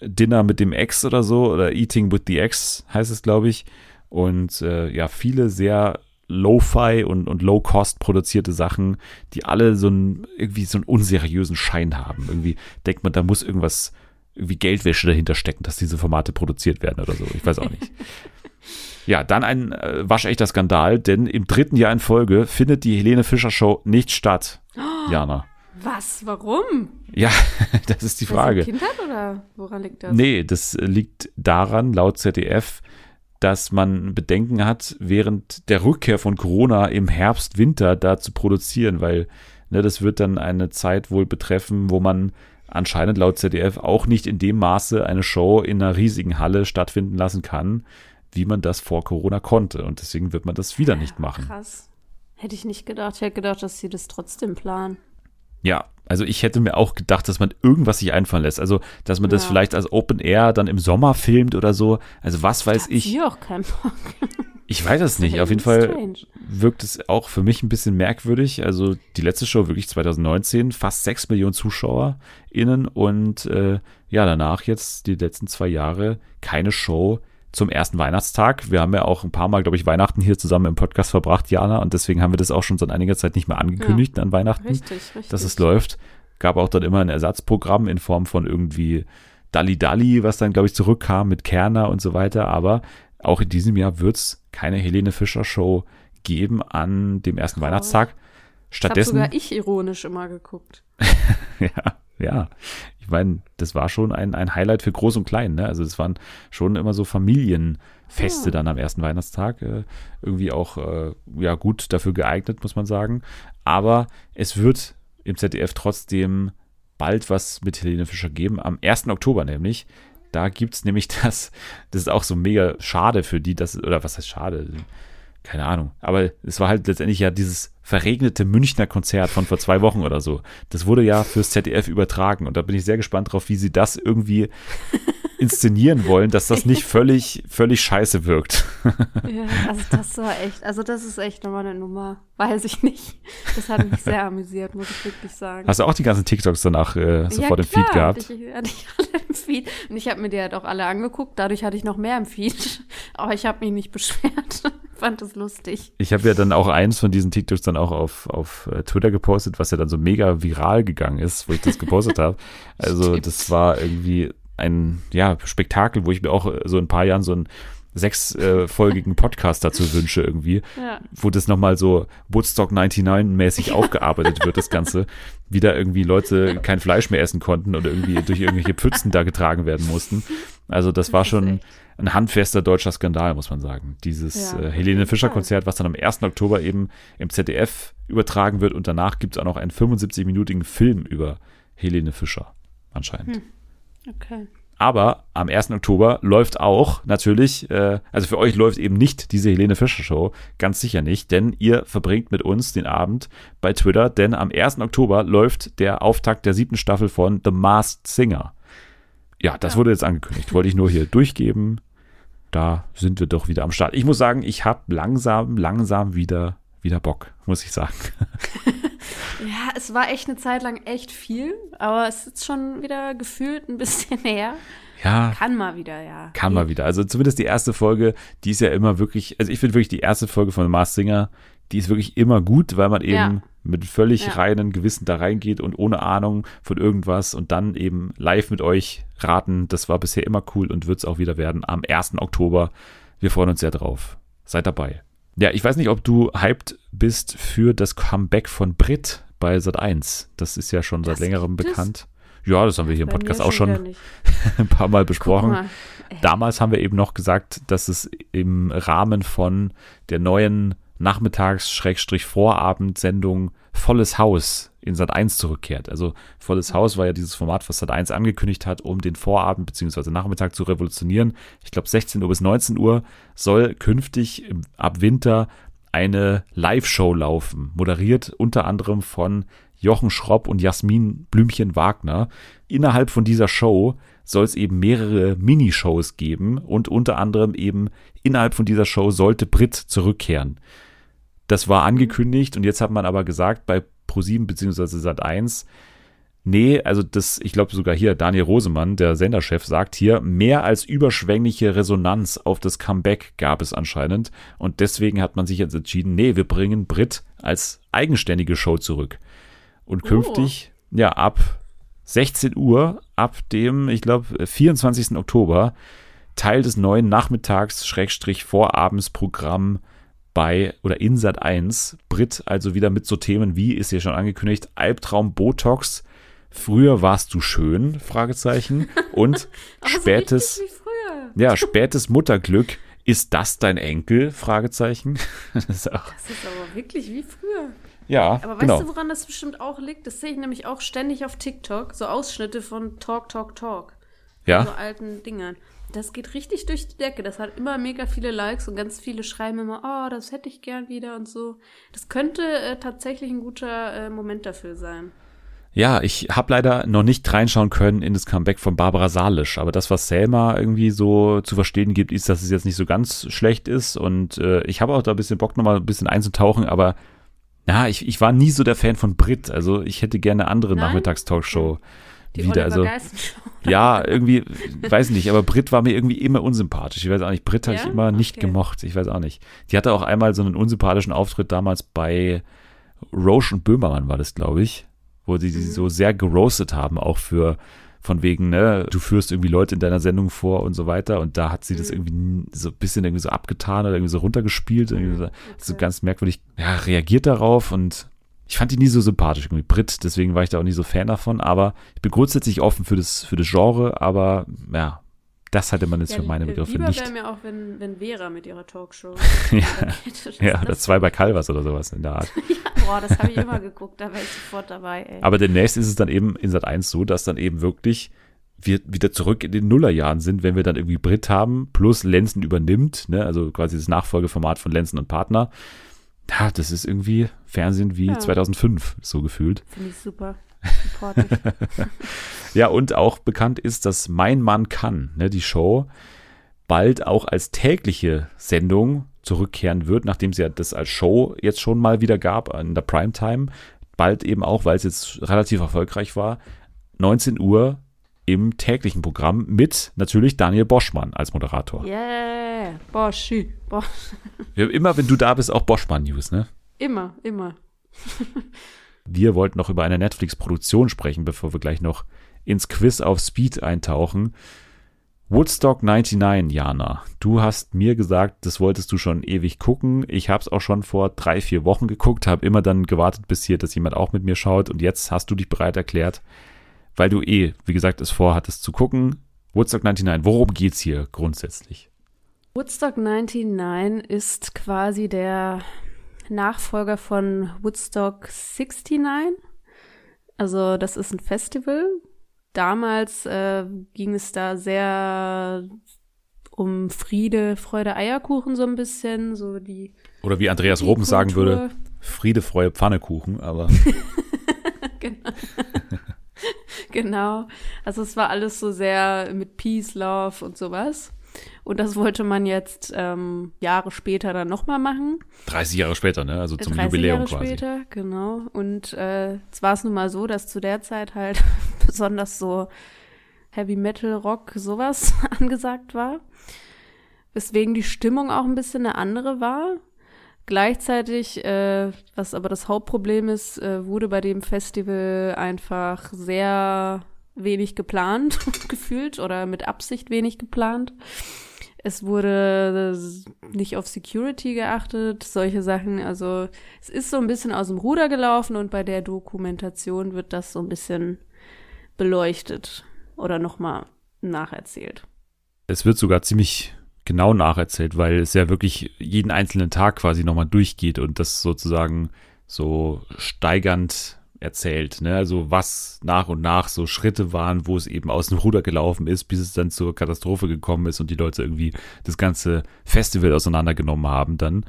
Dinner mit dem Ex oder so oder Eating with the Ex heißt es, glaube ich. Und äh, ja, viele sehr Lo-Fi und, und Low-Cost produzierte Sachen, die alle so einen, irgendwie so einen unseriösen Schein haben. Irgendwie denkt man, da muss irgendwas, irgendwie Geldwäsche dahinter stecken, dass diese Formate produziert werden oder so. Ich weiß auch nicht. ja, dann ein äh, waschechter Skandal, denn im dritten Jahr in Folge findet die Helene Fischer Show nicht statt. Oh, Jana. Was? Warum? Ja, das ist die Frage. Kindheit oder woran liegt das? Nee, das liegt daran, laut ZDF, dass man Bedenken hat, während der Rückkehr von Corona im Herbst, Winter da zu produzieren, weil ne, das wird dann eine Zeit wohl betreffen, wo man anscheinend laut ZDF auch nicht in dem Maße eine Show in einer riesigen Halle stattfinden lassen kann, wie man das vor Corona konnte. Und deswegen wird man das wieder nicht machen. Krass. Hätte ich nicht gedacht. Ich hätte gedacht, dass sie das trotzdem planen. Ja, also ich hätte mir auch gedacht, dass man irgendwas sich einfallen lässt. Also, dass man ja. das vielleicht als Open Air dann im Sommer filmt oder so. Also, was weiß ich. Ich auch keinen Bock. Ich weiß es nicht. Auf jeden Fall wirkt es auch für mich ein bisschen merkwürdig. Also, die letzte Show wirklich 2019, fast sechs Millionen ZuschauerInnen und äh, ja, danach jetzt die letzten zwei Jahre keine Show zum ersten Weihnachtstag. Wir haben ja auch ein paar Mal, glaube ich, Weihnachten hier zusammen im Podcast verbracht, Jana, und deswegen haben wir das auch schon seit einiger Zeit nicht mehr angekündigt ja, an Weihnachten, richtig, richtig. dass es läuft. Gab auch dann immer ein Ersatzprogramm in Form von irgendwie Dalli Dalli, was dann, glaube ich, zurückkam mit Kerner und so weiter. Aber auch in diesem Jahr wird es keine Helene Fischer Show geben an dem ersten oh. Weihnachtstag. Stattdessen. Hab sogar ich ironisch immer geguckt. ja, ja. Ich meine, das war schon ein, ein Highlight für Groß und Klein. Ne? Also es waren schon immer so Familienfeste ja. dann am ersten Weihnachtstag. Äh, irgendwie auch äh, ja gut dafür geeignet, muss man sagen. Aber es wird im ZDF trotzdem bald was mit Helene Fischer geben. Am 1. Oktober nämlich. Da gibt es nämlich das, das ist auch so mega schade für die, das, oder was heißt schade? keine Ahnung. Aber es war halt letztendlich ja dieses verregnete Münchner Konzert von vor zwei Wochen oder so. Das wurde ja fürs ZDF übertragen und da bin ich sehr gespannt drauf, wie sie das irgendwie inszenieren wollen, dass das nicht völlig, völlig scheiße wirkt. ja, also das war echt, also das ist echt nochmal eine Nummer. Weiß ich nicht. Das hat mich sehr amüsiert, muss ich wirklich sagen. Hast du auch die ganzen TikToks danach äh, sofort ja, im Feed gehabt? Hatte ich, hatte ich alle im Feed. Und ich habe mir die halt auch alle angeguckt, dadurch hatte ich noch mehr im Feed. Aber ich habe mich nicht beschwert. Fand es lustig. Ich habe ja dann auch eins von diesen TikToks dann auch auf, auf äh, Twitter gepostet, was ja dann so mega viral gegangen ist, wo ich das gepostet habe. Also das war irgendwie ein ja, Spektakel, wo ich mir auch äh, so in ein paar Jahren so einen sechsfolgigen äh, Podcast dazu wünsche irgendwie, ja. wo das nochmal so Woodstock 99 mäßig ja. aufgearbeitet wird, das Ganze. Wie da irgendwie Leute kein Fleisch mehr essen konnten oder irgendwie durch irgendwelche Pfützen da getragen werden mussten. Also das, das war schon ein handfester deutscher Skandal, muss man sagen. Dieses ja, äh, Helene Fischer Konzert, was dann am 1. Oktober eben im ZDF übertragen wird und danach gibt es auch noch einen 75-minütigen Film über Helene Fischer, anscheinend. Hm. Okay. Aber am 1. Oktober läuft auch natürlich, äh, also für euch läuft eben nicht diese Helene Fischer Show, ganz sicher nicht, denn ihr verbringt mit uns den Abend bei Twitter, denn am 1. Oktober läuft der Auftakt der siebten Staffel von The Masked Singer. Ja, das ja. wurde jetzt angekündigt, wollte ich nur hier durchgeben. Da sind wir doch wieder am Start. Ich muss sagen, ich habe langsam, langsam wieder, wieder Bock, muss ich sagen. Ja, es war echt eine Zeit lang echt viel, aber es ist schon wieder gefühlt ein bisschen her. Ja. Kann mal wieder, ja. Kann mal wieder. Also zumindest die erste Folge, die ist ja immer wirklich, also ich finde wirklich die erste Folge von Mars Singer, die ist wirklich immer gut, weil man eben ja. mit völlig ja. reinen Gewissen da reingeht und ohne Ahnung von irgendwas und dann eben live mit euch raten. Das war bisher immer cool und wird es auch wieder werden am 1. Oktober. Wir freuen uns sehr drauf. Seid dabei. Ja, ich weiß nicht, ob du hyped bist für das Comeback von Brit bei Sat 1. Das ist ja schon seit das längerem bekannt. Ja, das haben wir hier im Podcast auch schon ein paar Mal besprochen. Mal. Damals haben wir eben noch gesagt, dass es im Rahmen von der neuen Nachmittags-Vorabendsendung Volles Haus in Sat 1 zurückkehrt. Also Volles Haus war ja dieses Format, was Sat 1 angekündigt hat, um den Vorabend bzw. Nachmittag zu revolutionieren. Ich glaube 16 Uhr bis 19 Uhr soll künftig ab Winter eine Live-Show laufen, moderiert unter anderem von Jochen Schropp und Jasmin Blümchen Wagner. Innerhalb von dieser Show soll es eben mehrere Minishows geben und unter anderem eben innerhalb von dieser Show sollte Brit zurückkehren. Das war angekündigt und jetzt hat man aber gesagt bei Pro7 bzw. Sat1, nee, also das, ich glaube sogar hier Daniel Rosemann, der Senderchef, sagt hier, mehr als überschwängliche Resonanz auf das Comeback gab es anscheinend und deswegen hat man sich jetzt entschieden, nee, wir bringen Brit als eigenständige Show zurück. Und oh. künftig, oh. ja, ab 16 Uhr, ab dem, ich glaube, 24. Oktober, Teil des neuen Nachmittags-Vorabendsprogramm bei oder in Sat 1. Brit also wieder mit so Themen wie, ist ja schon angekündigt, Albtraum Botox. Früher warst du schön? Fragezeichen. Und spätes, ja, spätes Mutterglück. Ist das dein Enkel? Fragezeichen. das, ist auch, das ist aber wirklich wie früher. Ja, Aber weißt genau. du, woran das bestimmt auch liegt? Das sehe ich nämlich auch ständig auf TikTok, so Ausschnitte von Talk, Talk, Talk. Ja. So alten Dingern. Das geht richtig durch die Decke. Das hat immer mega viele Likes und ganz viele schreiben immer, oh, das hätte ich gern wieder und so. Das könnte äh, tatsächlich ein guter äh, Moment dafür sein. Ja, ich habe leider noch nicht reinschauen können in das Comeback von Barbara Salisch, aber das, was Selma irgendwie so zu verstehen gibt, ist, dass es jetzt nicht so ganz schlecht ist und äh, ich habe auch da ein bisschen Bock, nochmal ein bisschen einzutauchen, aber na, ich, ich war nie so der Fan von Brit. Also ich hätte gerne andere Nachmittagstalkshow Die wieder. also ja, irgendwie, weiß nicht, aber Brit war mir irgendwie immer unsympathisch. Ich weiß auch nicht, Brit ja? habe ich immer nicht okay. gemocht. Ich weiß auch nicht. Die hatte auch einmal so einen unsympathischen Auftritt damals bei Roche und Böhmermann war das, glaube ich, wo sie mhm. so sehr geroastet haben, auch für von wegen, ne, du führst irgendwie Leute in deiner Sendung vor und so weiter. Und da hat sie das mhm. irgendwie so ein bisschen irgendwie so abgetan oder irgendwie so runtergespielt. Irgendwie so, okay. so ganz merkwürdig, ja, reagiert darauf und ich fand die nie so sympathisch, irgendwie Brit, deswegen war ich da auch nie so Fan davon, aber ich bin grundsätzlich offen für das, für das Genre, aber ja, das hatte man jetzt ja, für meine Begriffe lieber nicht. wäre mir auch, wenn, wenn Vera mit ihrer Talkshow. ja, ja oder zwei bei Calvas oder sowas in der Art. ja, boah, das habe ich immer geguckt, da wäre ich sofort dabei, ey. Aber demnächst ist es dann eben in Sat 1 so, dass dann eben wirklich wir wieder zurück in den Nullerjahren sind, wenn wir dann irgendwie Brit haben, plus Lenzen übernimmt, ne, also quasi das Nachfolgeformat von Lenzen und Partner. Ja, das ist irgendwie Fernsehen wie ja. 2005, so gefühlt. Finde ich super. ja, und auch bekannt ist, dass Mein Mann kann, ne, die Show, bald auch als tägliche Sendung zurückkehren wird, nachdem sie ja das als Show jetzt schon mal wieder gab in der Primetime. Bald eben auch, weil es jetzt relativ erfolgreich war, 19 Uhr im täglichen Programm mit natürlich Daniel Boschmann als Moderator. Yeah, Boschi, Bosch. Immer wenn du da bist, auch Boschmann News, ne? Immer, immer. Wir wollten noch über eine Netflix-Produktion sprechen, bevor wir gleich noch ins Quiz auf Speed eintauchen. Woodstock 99, Jana. Du hast mir gesagt, das wolltest du schon ewig gucken. Ich habe es auch schon vor drei, vier Wochen geguckt, habe immer dann gewartet, bis hier, dass jemand auch mit mir schaut. Und jetzt hast du dich bereit erklärt, weil du eh, wie gesagt, es vorhattest zu gucken. Woodstock 99, worum geht's hier grundsätzlich? Woodstock 99 ist quasi der Nachfolger von Woodstock 69. Also das ist ein Festival. Damals äh, ging es da sehr um Friede, Freude, Eierkuchen so ein bisschen, so die. Oder wie Andreas Roben sagen würde, Friede, Freude, Pfannekuchen, aber. genau. genau. Also es war alles so sehr mit Peace, Love und sowas. Und das wollte man jetzt ähm, Jahre später dann nochmal machen. 30 Jahre später, ne? Also zum 30 Jubiläum Jahre quasi. später, genau. Und äh, es war es nun mal so, dass zu der Zeit halt besonders so Heavy Metal, Rock, sowas angesagt war. Weswegen die Stimmung auch ein bisschen eine andere war. Gleichzeitig, äh, was aber das Hauptproblem ist, äh, wurde bei dem Festival einfach sehr wenig geplant gefühlt oder mit Absicht wenig geplant. Es wurde nicht auf Security geachtet, solche Sachen. Also es ist so ein bisschen aus dem Ruder gelaufen und bei der Dokumentation wird das so ein bisschen beleuchtet oder nochmal nacherzählt. Es wird sogar ziemlich genau nacherzählt, weil es ja wirklich jeden einzelnen Tag quasi nochmal durchgeht und das sozusagen so steigernd erzählt. Ne? Also was nach und nach so Schritte waren, wo es eben aus dem Ruder gelaufen ist, bis es dann zur Katastrophe gekommen ist und die Leute irgendwie das ganze Festival auseinandergenommen haben dann.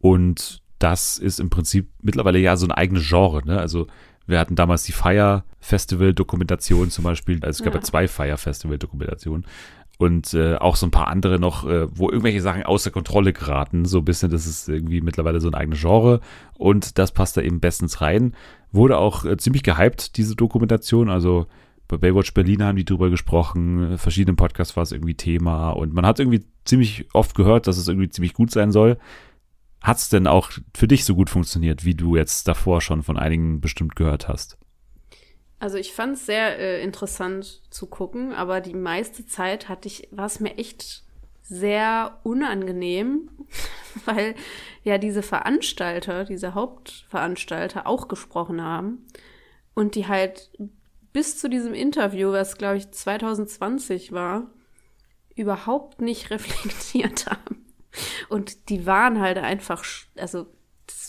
Und das ist im Prinzip mittlerweile ja so ein eigenes Genre. Ne? Also wir hatten damals die Fire Festival Dokumentation zum Beispiel. Also es gab ja, ja zwei Fire Festival Dokumentationen und äh, auch so ein paar andere noch, äh, wo irgendwelche Sachen außer Kontrolle geraten. So ein bisschen, das ist irgendwie mittlerweile so ein eigenes Genre und das passt da eben bestens rein. Wurde auch äh, ziemlich gehypt, diese Dokumentation. Also bei Baywatch Berlin haben die drüber gesprochen, verschiedenen Podcasts war es irgendwie Thema und man hat irgendwie ziemlich oft gehört, dass es irgendwie ziemlich gut sein soll. Hat es denn auch für dich so gut funktioniert, wie du jetzt davor schon von einigen bestimmt gehört hast? Also ich fand es sehr äh, interessant zu gucken, aber die meiste Zeit hatte ich, war es mir echt sehr unangenehm, weil ja diese Veranstalter, diese Hauptveranstalter auch gesprochen haben und die halt bis zu diesem Interview, was glaube ich 2020 war, überhaupt nicht reflektiert haben. Und die waren halt einfach, also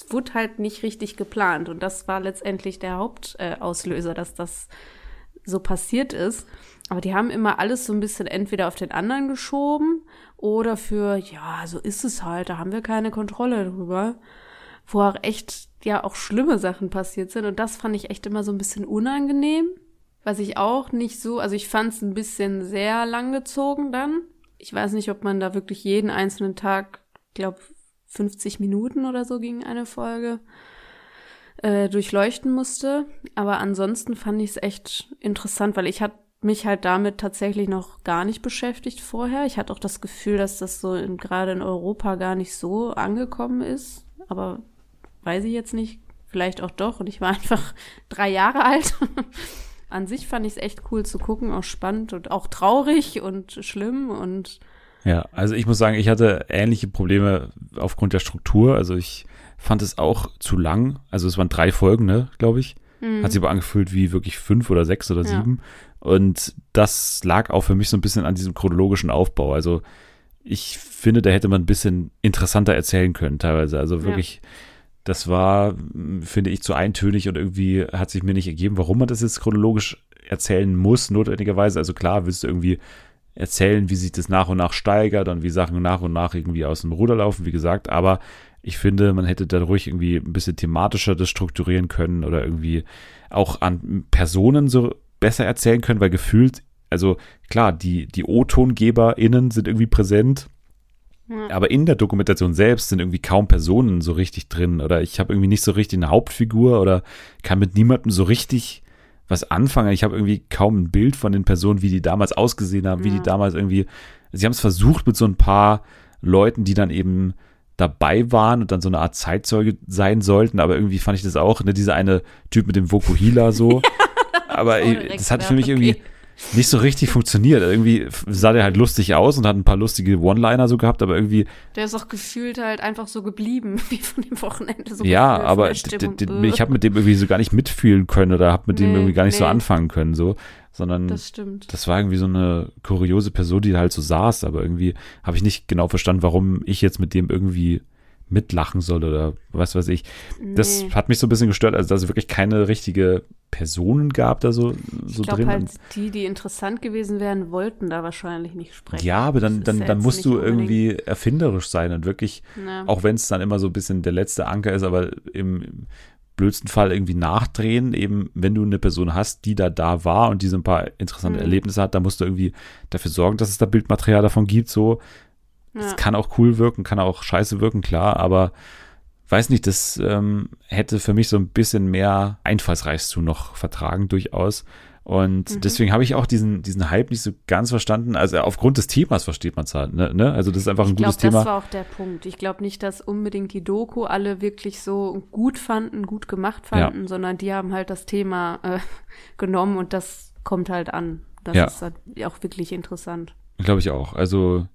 wurde halt nicht richtig geplant. Und das war letztendlich der Hauptauslöser, äh, dass das so passiert ist. Aber die haben immer alles so ein bisschen entweder auf den anderen geschoben oder für, ja, so ist es halt, da haben wir keine Kontrolle drüber. Wo auch echt, ja, auch schlimme Sachen passiert sind. Und das fand ich echt immer so ein bisschen unangenehm. Was ich auch nicht so, also ich fand es ein bisschen sehr langgezogen dann. Ich weiß nicht, ob man da wirklich jeden einzelnen Tag, glaube 50 Minuten oder so ging eine Folge, äh, durchleuchten musste. Aber ansonsten fand ich es echt interessant, weil ich hatte mich halt damit tatsächlich noch gar nicht beschäftigt vorher. Ich hatte auch das Gefühl, dass das so in, gerade in Europa gar nicht so angekommen ist. Aber weiß ich jetzt nicht. Vielleicht auch doch. Und ich war einfach drei Jahre alt. an sich fand ich es echt cool zu gucken, auch spannend und auch traurig und schlimm und ja, also ich muss sagen, ich hatte ähnliche Probleme aufgrund der Struktur. Also ich fand es auch zu lang. Also es waren drei Folgen, ne, glaube ich. Mhm. Hat sich aber angefühlt wie wirklich fünf oder sechs oder sieben. Ja. Und das lag auch für mich so ein bisschen an diesem chronologischen Aufbau. Also ich finde, da hätte man ein bisschen interessanter erzählen können, teilweise. Also wirklich, ja. das war, finde ich, zu eintönig und irgendwie hat sich mir nicht ergeben, warum man das jetzt chronologisch erzählen muss, notwendigerweise. Also klar, willst du irgendwie erzählen, wie sich das nach und nach steigert und wie Sachen nach und nach irgendwie aus dem Ruder laufen, wie gesagt, aber ich finde, man hätte da ruhig irgendwie ein bisschen thematischer das strukturieren können oder irgendwie auch an Personen so besser erzählen können, weil gefühlt, also klar, die, die O-TongeberInnen sind irgendwie präsent, ja. aber in der Dokumentation selbst sind irgendwie kaum Personen so richtig drin oder ich habe irgendwie nicht so richtig eine Hauptfigur oder kann mit niemandem so richtig was anfangen. Ich habe irgendwie kaum ein Bild von den Personen, wie die damals ausgesehen haben, ja. wie die damals irgendwie. Sie haben es versucht mit so ein paar Leuten, die dann eben dabei waren und dann so eine Art Zeitzeuge sein sollten, aber irgendwie fand ich das auch, ne, dieser eine Typ mit dem Vokuhila so. aber das hat für mich irgendwie nicht so richtig funktioniert. Irgendwie sah der halt lustig aus und hat ein paar lustige One-Liner so gehabt, aber irgendwie. Der ist auch gefühlt halt einfach so geblieben, wie von dem Wochenende. So ja, aber ich habe mit dem irgendwie so gar nicht mitfühlen können oder habe mit nee, dem irgendwie gar nicht nee. so anfangen können, so. Sondern das, stimmt. das war irgendwie so eine kuriose Person, die halt so saß, aber irgendwie habe ich nicht genau verstanden, warum ich jetzt mit dem irgendwie mitlachen soll oder was weiß ich. Nee. Das hat mich so ein bisschen gestört, also dass es wirklich keine richtige Personen gab da so, so ich drin. Halt die, die interessant gewesen wären, wollten da wahrscheinlich nicht sprechen. Ja, aber dann, dann, dann musst du irgendwie erfinderisch sein und wirklich, ja. auch wenn es dann immer so ein bisschen der letzte Anker ist, aber im, im blödsten Fall irgendwie nachdrehen, eben wenn du eine Person hast, die da da war und diese ein paar interessante mhm. Erlebnisse hat, dann musst du irgendwie dafür sorgen, dass es da Bildmaterial davon gibt, so es ja. kann auch cool wirken, kann auch scheiße wirken, klar, aber weiß nicht, das ähm, hätte für mich so ein bisschen mehr Einfallsreichtum noch vertragen, durchaus. Und mhm. deswegen habe ich auch diesen, diesen Hype nicht so ganz verstanden. Also aufgrund des Themas versteht man es halt. Ne? ne? Also das ist einfach ein ich gutes glaub, Thema. Das war auch der Punkt. Ich glaube nicht, dass unbedingt die Doku alle wirklich so gut fanden, gut gemacht fanden, ja. sondern die haben halt das Thema äh, genommen und das kommt halt an. Das ja. ist halt auch wirklich interessant. Glaube ich auch. Also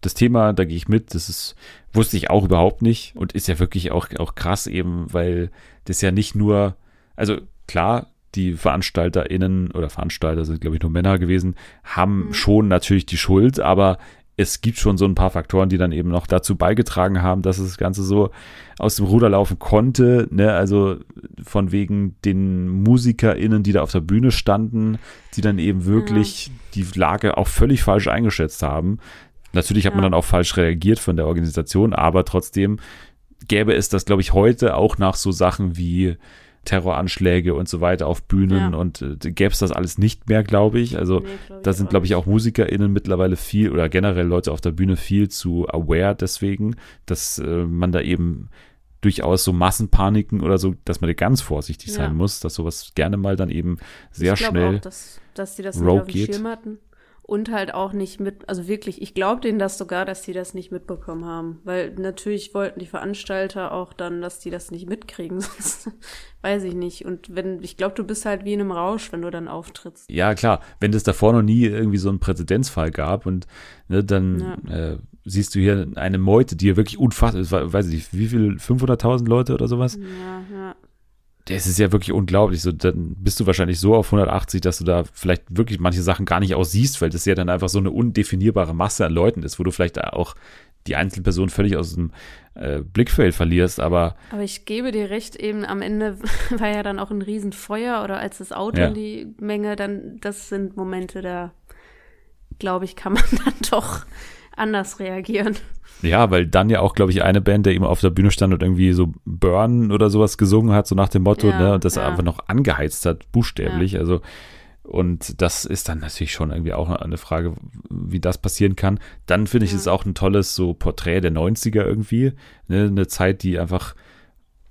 das Thema, da gehe ich mit, das ist, wusste ich auch überhaupt nicht und ist ja wirklich auch, auch krass eben, weil das ja nicht nur, also klar, die VeranstalterInnen oder Veranstalter sind, glaube ich, nur Männer gewesen, haben mhm. schon natürlich die Schuld, aber es gibt schon so ein paar Faktoren, die dann eben noch dazu beigetragen haben, dass das Ganze so aus dem Ruder laufen konnte. Ne? Also von wegen den MusikerInnen, die da auf der Bühne standen, die dann eben wirklich ja. die Lage auch völlig falsch eingeschätzt haben. Natürlich hat ja. man dann auch falsch reagiert von der Organisation, aber trotzdem gäbe es das, glaube ich, heute auch nach so Sachen wie Terroranschläge und so weiter auf Bühnen ja. und äh, gäbe es das alles nicht mehr, glaube ich. Also nee, glaub da sind, glaube ich, auch MusikerInnen mittlerweile viel oder generell Leute auf der Bühne viel zu aware deswegen, dass äh, man da eben durchaus so Massenpaniken oder so, dass man da ganz vorsichtig ja. sein muss, dass sowas gerne mal dann eben sehr ich schnell auch, dass, dass die das nicht auf dem Schirm hatten und halt auch nicht mit, also wirklich, ich glaube denen das sogar, dass die das nicht mitbekommen haben, weil natürlich wollten die Veranstalter auch dann, dass die das nicht mitkriegen, sonst weiß ich nicht. Und wenn, ich glaube, du bist halt wie in einem Rausch, wenn du dann auftrittst. Ja, klar, wenn es davor noch nie irgendwie so einen Präzedenzfall gab und ne, dann ja. äh, siehst du hier eine Meute, die ja wirklich unfassbar ist, weiß ich nicht, wie viel, 500.000 Leute oder sowas? Ja, ja es ist ja wirklich unglaublich. So, dann bist du wahrscheinlich so auf 180, dass du da vielleicht wirklich manche Sachen gar nicht aussiehst, weil das ja dann einfach so eine undefinierbare Masse an Leuten ist, wo du vielleicht auch die Einzelperson völlig aus dem äh, Blickfeld verlierst, aber. Aber ich gebe dir recht, eben am Ende war ja dann auch ein Riesenfeuer oder als das Auto ja. in die Menge, dann, das sind Momente, da glaube ich, kann man dann doch anders reagieren. Ja, weil dann ja auch, glaube ich, eine Band, der eben auf der Bühne stand und irgendwie so Burn oder sowas gesungen hat, so nach dem Motto, ja, ne, und das ja. einfach noch angeheizt hat, buchstäblich. Ja. Also, und das ist dann natürlich schon irgendwie auch eine Frage, wie das passieren kann. Dann finde ich es auch ein tolles so Porträt der 90er irgendwie. Ne? Eine Zeit, die einfach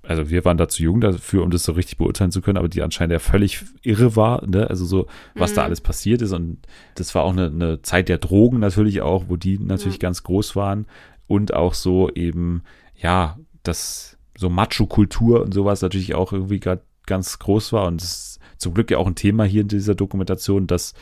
also wir waren da zu jung dafür, um das so richtig beurteilen zu können, aber die anscheinend ja völlig irre war, ne? Also so, was mhm. da alles passiert ist. Und das war auch eine, eine Zeit der Drogen natürlich auch, wo die natürlich mhm. ganz groß waren. Und auch so eben, ja, das so Macho-Kultur und sowas natürlich auch irgendwie gerade ganz groß war. Und es ist zum Glück ja auch ein Thema hier in dieser Dokumentation, dass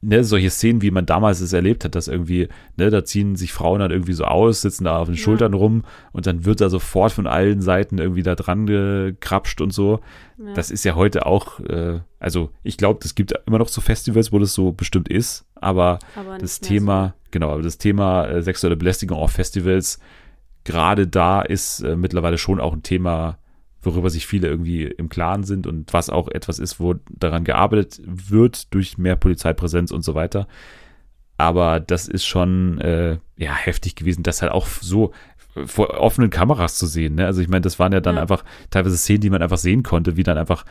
ne, solche Szenen, wie man damals es erlebt hat, dass irgendwie, ne, da ziehen sich Frauen dann irgendwie so aus, sitzen da auf den ja. Schultern rum und dann wird da sofort von allen Seiten irgendwie da dran gekrapscht und so. Ja. Das ist ja heute auch, äh, also ich glaube, es gibt immer noch so Festivals, wo das so bestimmt ist, aber, aber das Thema, so. genau, aber das Thema äh, sexuelle Belästigung auf Festivals, gerade da ist äh, mittlerweile schon auch ein Thema, worüber sich viele irgendwie im Klaren sind und was auch etwas ist, wo daran gearbeitet wird durch mehr Polizeipräsenz und so weiter. Aber das ist schon äh, ja heftig gewesen, das halt auch so vor offenen Kameras zu sehen. Ne? Also ich meine, das waren ja dann ja. einfach teilweise Szenen, die man einfach sehen konnte, wie dann einfach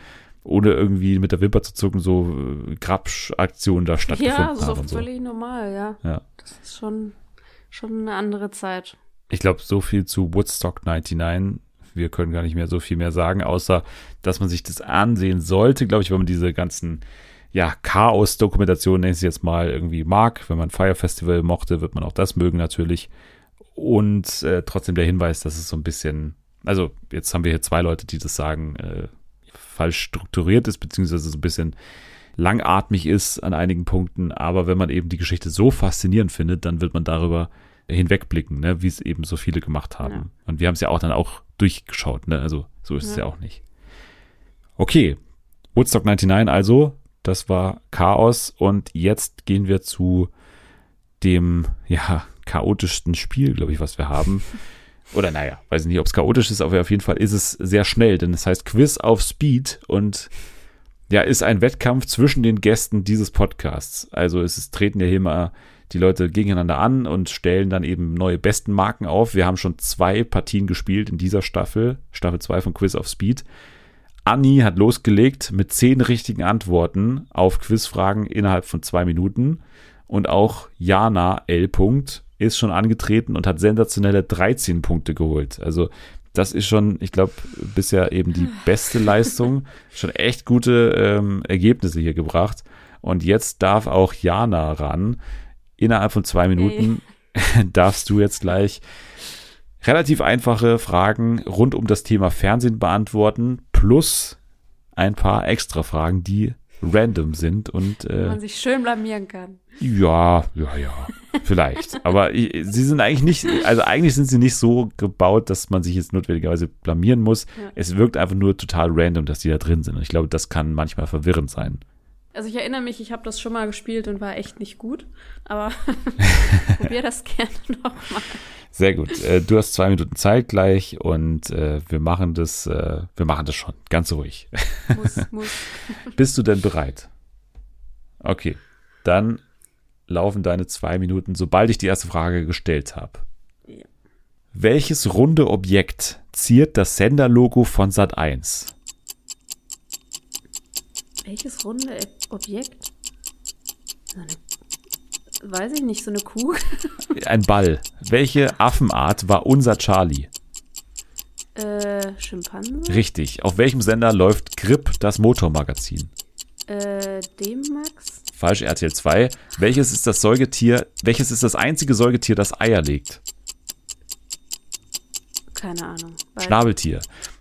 ohne irgendwie mit der Wimper zu zucken so äh, Grabsch-Aktionen da stattgefunden haben. Ja, so haben völlig so. normal, ja. ja. Das ist schon, schon eine andere Zeit. Ich glaube, so viel zu Woodstock 99 wir können gar nicht mehr so viel mehr sagen, außer dass man sich das ansehen sollte, glaube ich, wenn man diese ganzen ja, Chaos-Dokumentationen, nenne ich es jetzt mal, irgendwie mag. Wenn man Fire Festival mochte, wird man auch das mögen natürlich. Und äh, trotzdem der Hinweis, dass es so ein bisschen, also jetzt haben wir hier zwei Leute, die das sagen, äh, falsch strukturiert ist, beziehungsweise so ein bisschen langatmig ist an einigen Punkten. Aber wenn man eben die Geschichte so faszinierend findet, dann wird man darüber hinwegblicken, ne, wie es eben so viele gemacht haben. Ja. Und wir haben es ja auch dann auch durchgeschaut, ne? Also so ist ja. es ja auch nicht. Okay, Woodstock 99 also, das war Chaos und jetzt gehen wir zu dem, ja, chaotischsten Spiel, glaube ich, was wir haben. Oder naja, weiß nicht, ob es chaotisch ist, aber auf jeden Fall ist es sehr schnell, denn es heißt Quiz auf Speed und ja, ist ein Wettkampf zwischen den Gästen dieses Podcasts. Also es ist, treten ja hier mal die Leute gegeneinander an und stellen dann eben neue besten Marken auf. Wir haben schon zwei Partien gespielt in dieser Staffel, Staffel 2 von Quiz of Speed. Anni hat losgelegt mit zehn richtigen Antworten auf Quizfragen innerhalb von zwei Minuten. Und auch Jana L. ist schon angetreten und hat sensationelle 13 Punkte geholt. Also das ist schon, ich glaube, bisher eben die beste Leistung. Schon echt gute ähm, Ergebnisse hier gebracht. Und jetzt darf auch Jana ran innerhalb von zwei Minuten hey. darfst du jetzt gleich relativ einfache Fragen rund um das Thema Fernsehen beantworten, plus ein paar extra Fragen, die random sind und äh, man sich schön blamieren kann. Ja, ja, ja, vielleicht. Aber ich, sie sind eigentlich nicht, also eigentlich sind sie nicht so gebaut, dass man sich jetzt notwendigerweise blamieren muss. Ja. Es wirkt einfach nur total random, dass die da drin sind. Und ich glaube, das kann manchmal verwirrend sein. Also ich erinnere mich, ich habe das schon mal gespielt und war echt nicht gut, aber probier das gerne nochmal. Sehr gut. Äh, du hast zwei Minuten Zeit gleich und äh, wir machen das, äh, wir machen das schon. Ganz ruhig. Muss, muss. Bist du denn bereit? Okay. Dann laufen deine zwei Minuten, sobald ich die erste Frage gestellt habe. Ja. Welches runde Objekt ziert das Senderlogo von Sat 1? Welches runde Objekt? So eine, weiß ich nicht, so eine Kuh? Ein Ball. Welche Affenart war unser Charlie? Äh, Schimpanse? Richtig. Auf welchem Sender läuft Grip, das Motormagazin? Äh, D-Max? Falsch, RTL 2. Welches ist das Säugetier, welches ist das einzige Säugetier, das Eier legt? Keine Ahnung. Schnabeltier.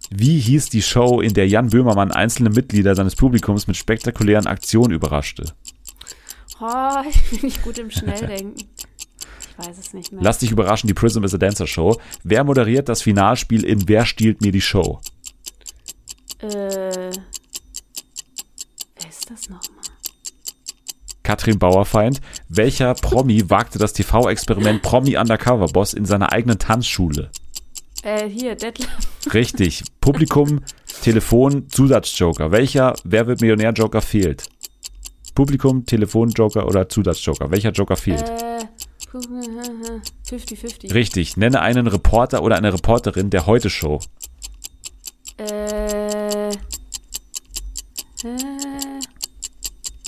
Wie hieß die Show, in der Jan Böhmermann einzelne Mitglieder seines Publikums mit spektakulären Aktionen überraschte? Oh, ich bin nicht gut im Schnelldenken. Ich weiß es nicht mehr. Lass dich überraschen, die Prism is a Dancer Show. Wer moderiert das Finalspiel in Wer stiehlt mir die Show? Äh. Wer ist das nochmal? Katrin Bauerfeind. Welcher Promi wagte das TV-Experiment Promi Undercover Boss in seiner eigenen Tanzschule? Äh, hier, Detlef. Richtig. Publikum, Telefon, Zusatzjoker. Welcher Wer wird Millionär-Joker fehlt? Publikum, Telefon-Joker oder Zusatzjoker. Welcher Joker fehlt? Äh, 50-50. Richtig. Nenne einen Reporter oder eine Reporterin der Heute-Show. Äh. Äh.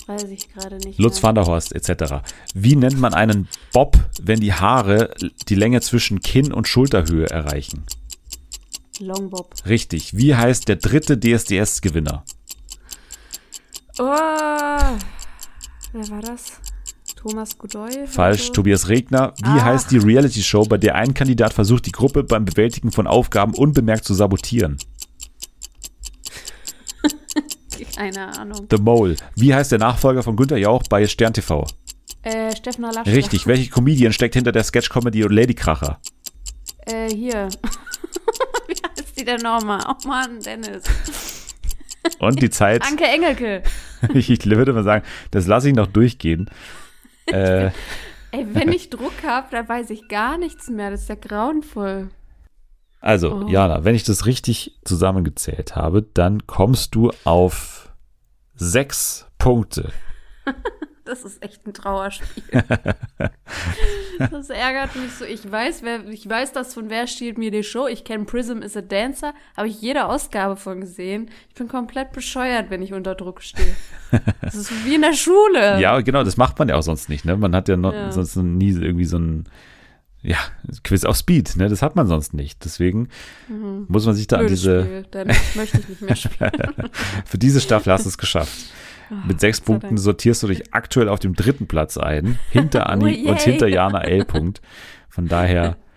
Weiß ich gerade nicht. Lutz van der Horst etc. Wie nennt man einen Bob, wenn die Haare die Länge zwischen Kinn und Schulterhöhe erreichen? Long Bob. Richtig. Wie heißt der dritte DSDS-Gewinner? Oh, wer war das? Thomas Godoy? Falsch, so? Tobias Regner. Wie Ach. heißt die Reality-Show, bei der ein Kandidat versucht, die Gruppe beim Bewältigen von Aufgaben unbemerkt zu sabotieren? Keine Ahnung. The Mole. Wie heißt der Nachfolger von Günther Jauch bei Stern TV? Äh, Steffen Laschet. Richtig. Welche Comedian steckt hinter der Sketch-Comedy Lady Kracher? Äh, hier. Wie heißt die denn nochmal? Oh Mann, Dennis. Und die Zeit. Anke Engelke. ich würde mal sagen, das lasse ich noch durchgehen. Äh, Ey, wenn ich Druck habe, dann weiß ich gar nichts mehr. Das ist ja grauenvoll. also, Oh. Jana, wenn ich das richtig zusammengezählt habe, dann kommst du auf sechs Punkte. Das ist echt ein Trauerspiel. das ärgert mich so. Ich weiß, wer, ich weiß das von Wer stiehlt mir die Show. Ich kenne Prism is a Dancer. Habe ich jede Ausgabe von gesehen. Ich bin komplett bescheuert, wenn ich unter Druck stehe. Das ist wie in der Schule. Ja, genau, das macht man ja auch sonst nicht. Ne? Man hat ja, noch, Ja. sonst nie irgendwie so ein ja, Quiz auf Speed. Ne? Das hat man sonst nicht. Deswegen muss man sich da an Blödes diese, Spiel. Dann möchte ich nicht mehr spielen. für diese Staffel hast du es geschafft. Mit sechs Punkten sortierst du dich aktuell auf dem dritten Platz ein, hinter Oh, Anni und yay. hinter Jana L. Punkt. Von daher,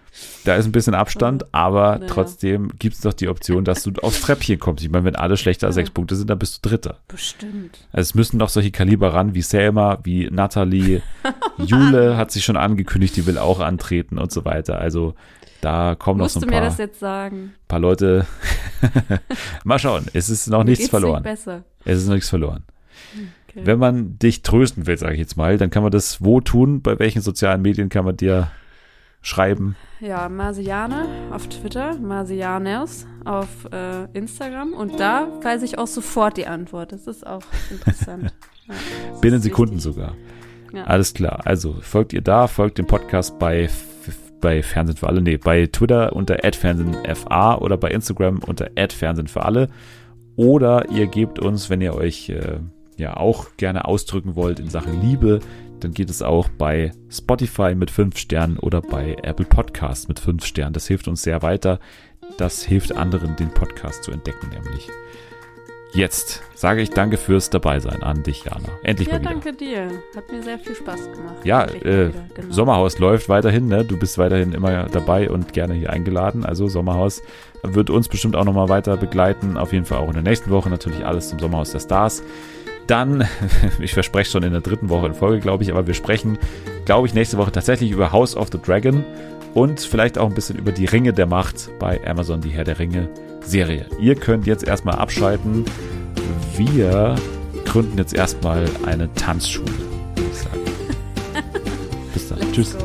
da ist ein bisschen Abstand, aber Ja. trotzdem gibt es doch die Option, dass du aufs Treppchen kommst. Ich meine, wenn alle schlechter als Ja. sechs Punkte sind, dann bist du Dritter. Bestimmt. Also es müssen noch solche Kaliber ran wie Selma, wie Natalie. Jule hat sich schon angekündigt, die will auch antreten und so weiter. Also da kommen noch Musst so du ein mir paar, das jetzt sagen? paar Leute. Mal schauen, es ist noch Mir nichts verloren. Nicht besser. Es ist noch nichts verloren. Okay. Wenn man dich trösten will, sage ich jetzt mal, dann kann man das wo tun? Bei welchen sozialen Medien kann man dir schreiben? Ja, Marsiane auf Twitter, Marsianers auf äh, Instagram und da weiß ich auch sofort die Antwort. Das ist auch interessant. Ja, Binnen Sekunden wichtig. sogar. Ja. Alles klar. Also folgt ihr da, folgt dem Podcast bei, bei Fernsehen für alle, nee, bei Twitter unter @fernsehenfa oder bei Instagram unter @fernsehen für alle. Oder ihr gebt uns, wenn ihr euch äh, ja auch gerne ausdrücken wollt in Sachen Liebe, dann geht es auch bei Spotify mit 5 Sternen oder bei Apple Podcasts mit 5 Sternen. Das hilft uns sehr weiter. Das hilft anderen, den Podcast zu entdecken, nämlich. Jetzt sage ich danke fürs Dabeisein an dich, Jana. Endlich Ja, mal wieder. danke dir. Hat mir sehr viel Spaß gemacht. Ja, äh, wieder, genau. Sommerhaus läuft weiterhin, ne? Du bist weiterhin immer dabei und gerne hier eingeladen. Also Sommerhaus wird uns bestimmt auch nochmal weiter begleiten. Auf jeden Fall auch in der nächsten Woche natürlich alles zum Sommerhaus der Stars. Dann, ich verspreche schon in der dritten Woche in Folge, glaube ich, aber wir sprechen, glaube ich, nächste Woche tatsächlich über House of the Dragon und vielleicht auch ein bisschen über die Ringe der Macht bei Amazon, die Herr der Ringe Serie. Ihr könnt jetzt erstmal abschalten. Wir gründen jetzt erstmal eine Tanzschule, würde ich sagen. Bis dann. Tschüss.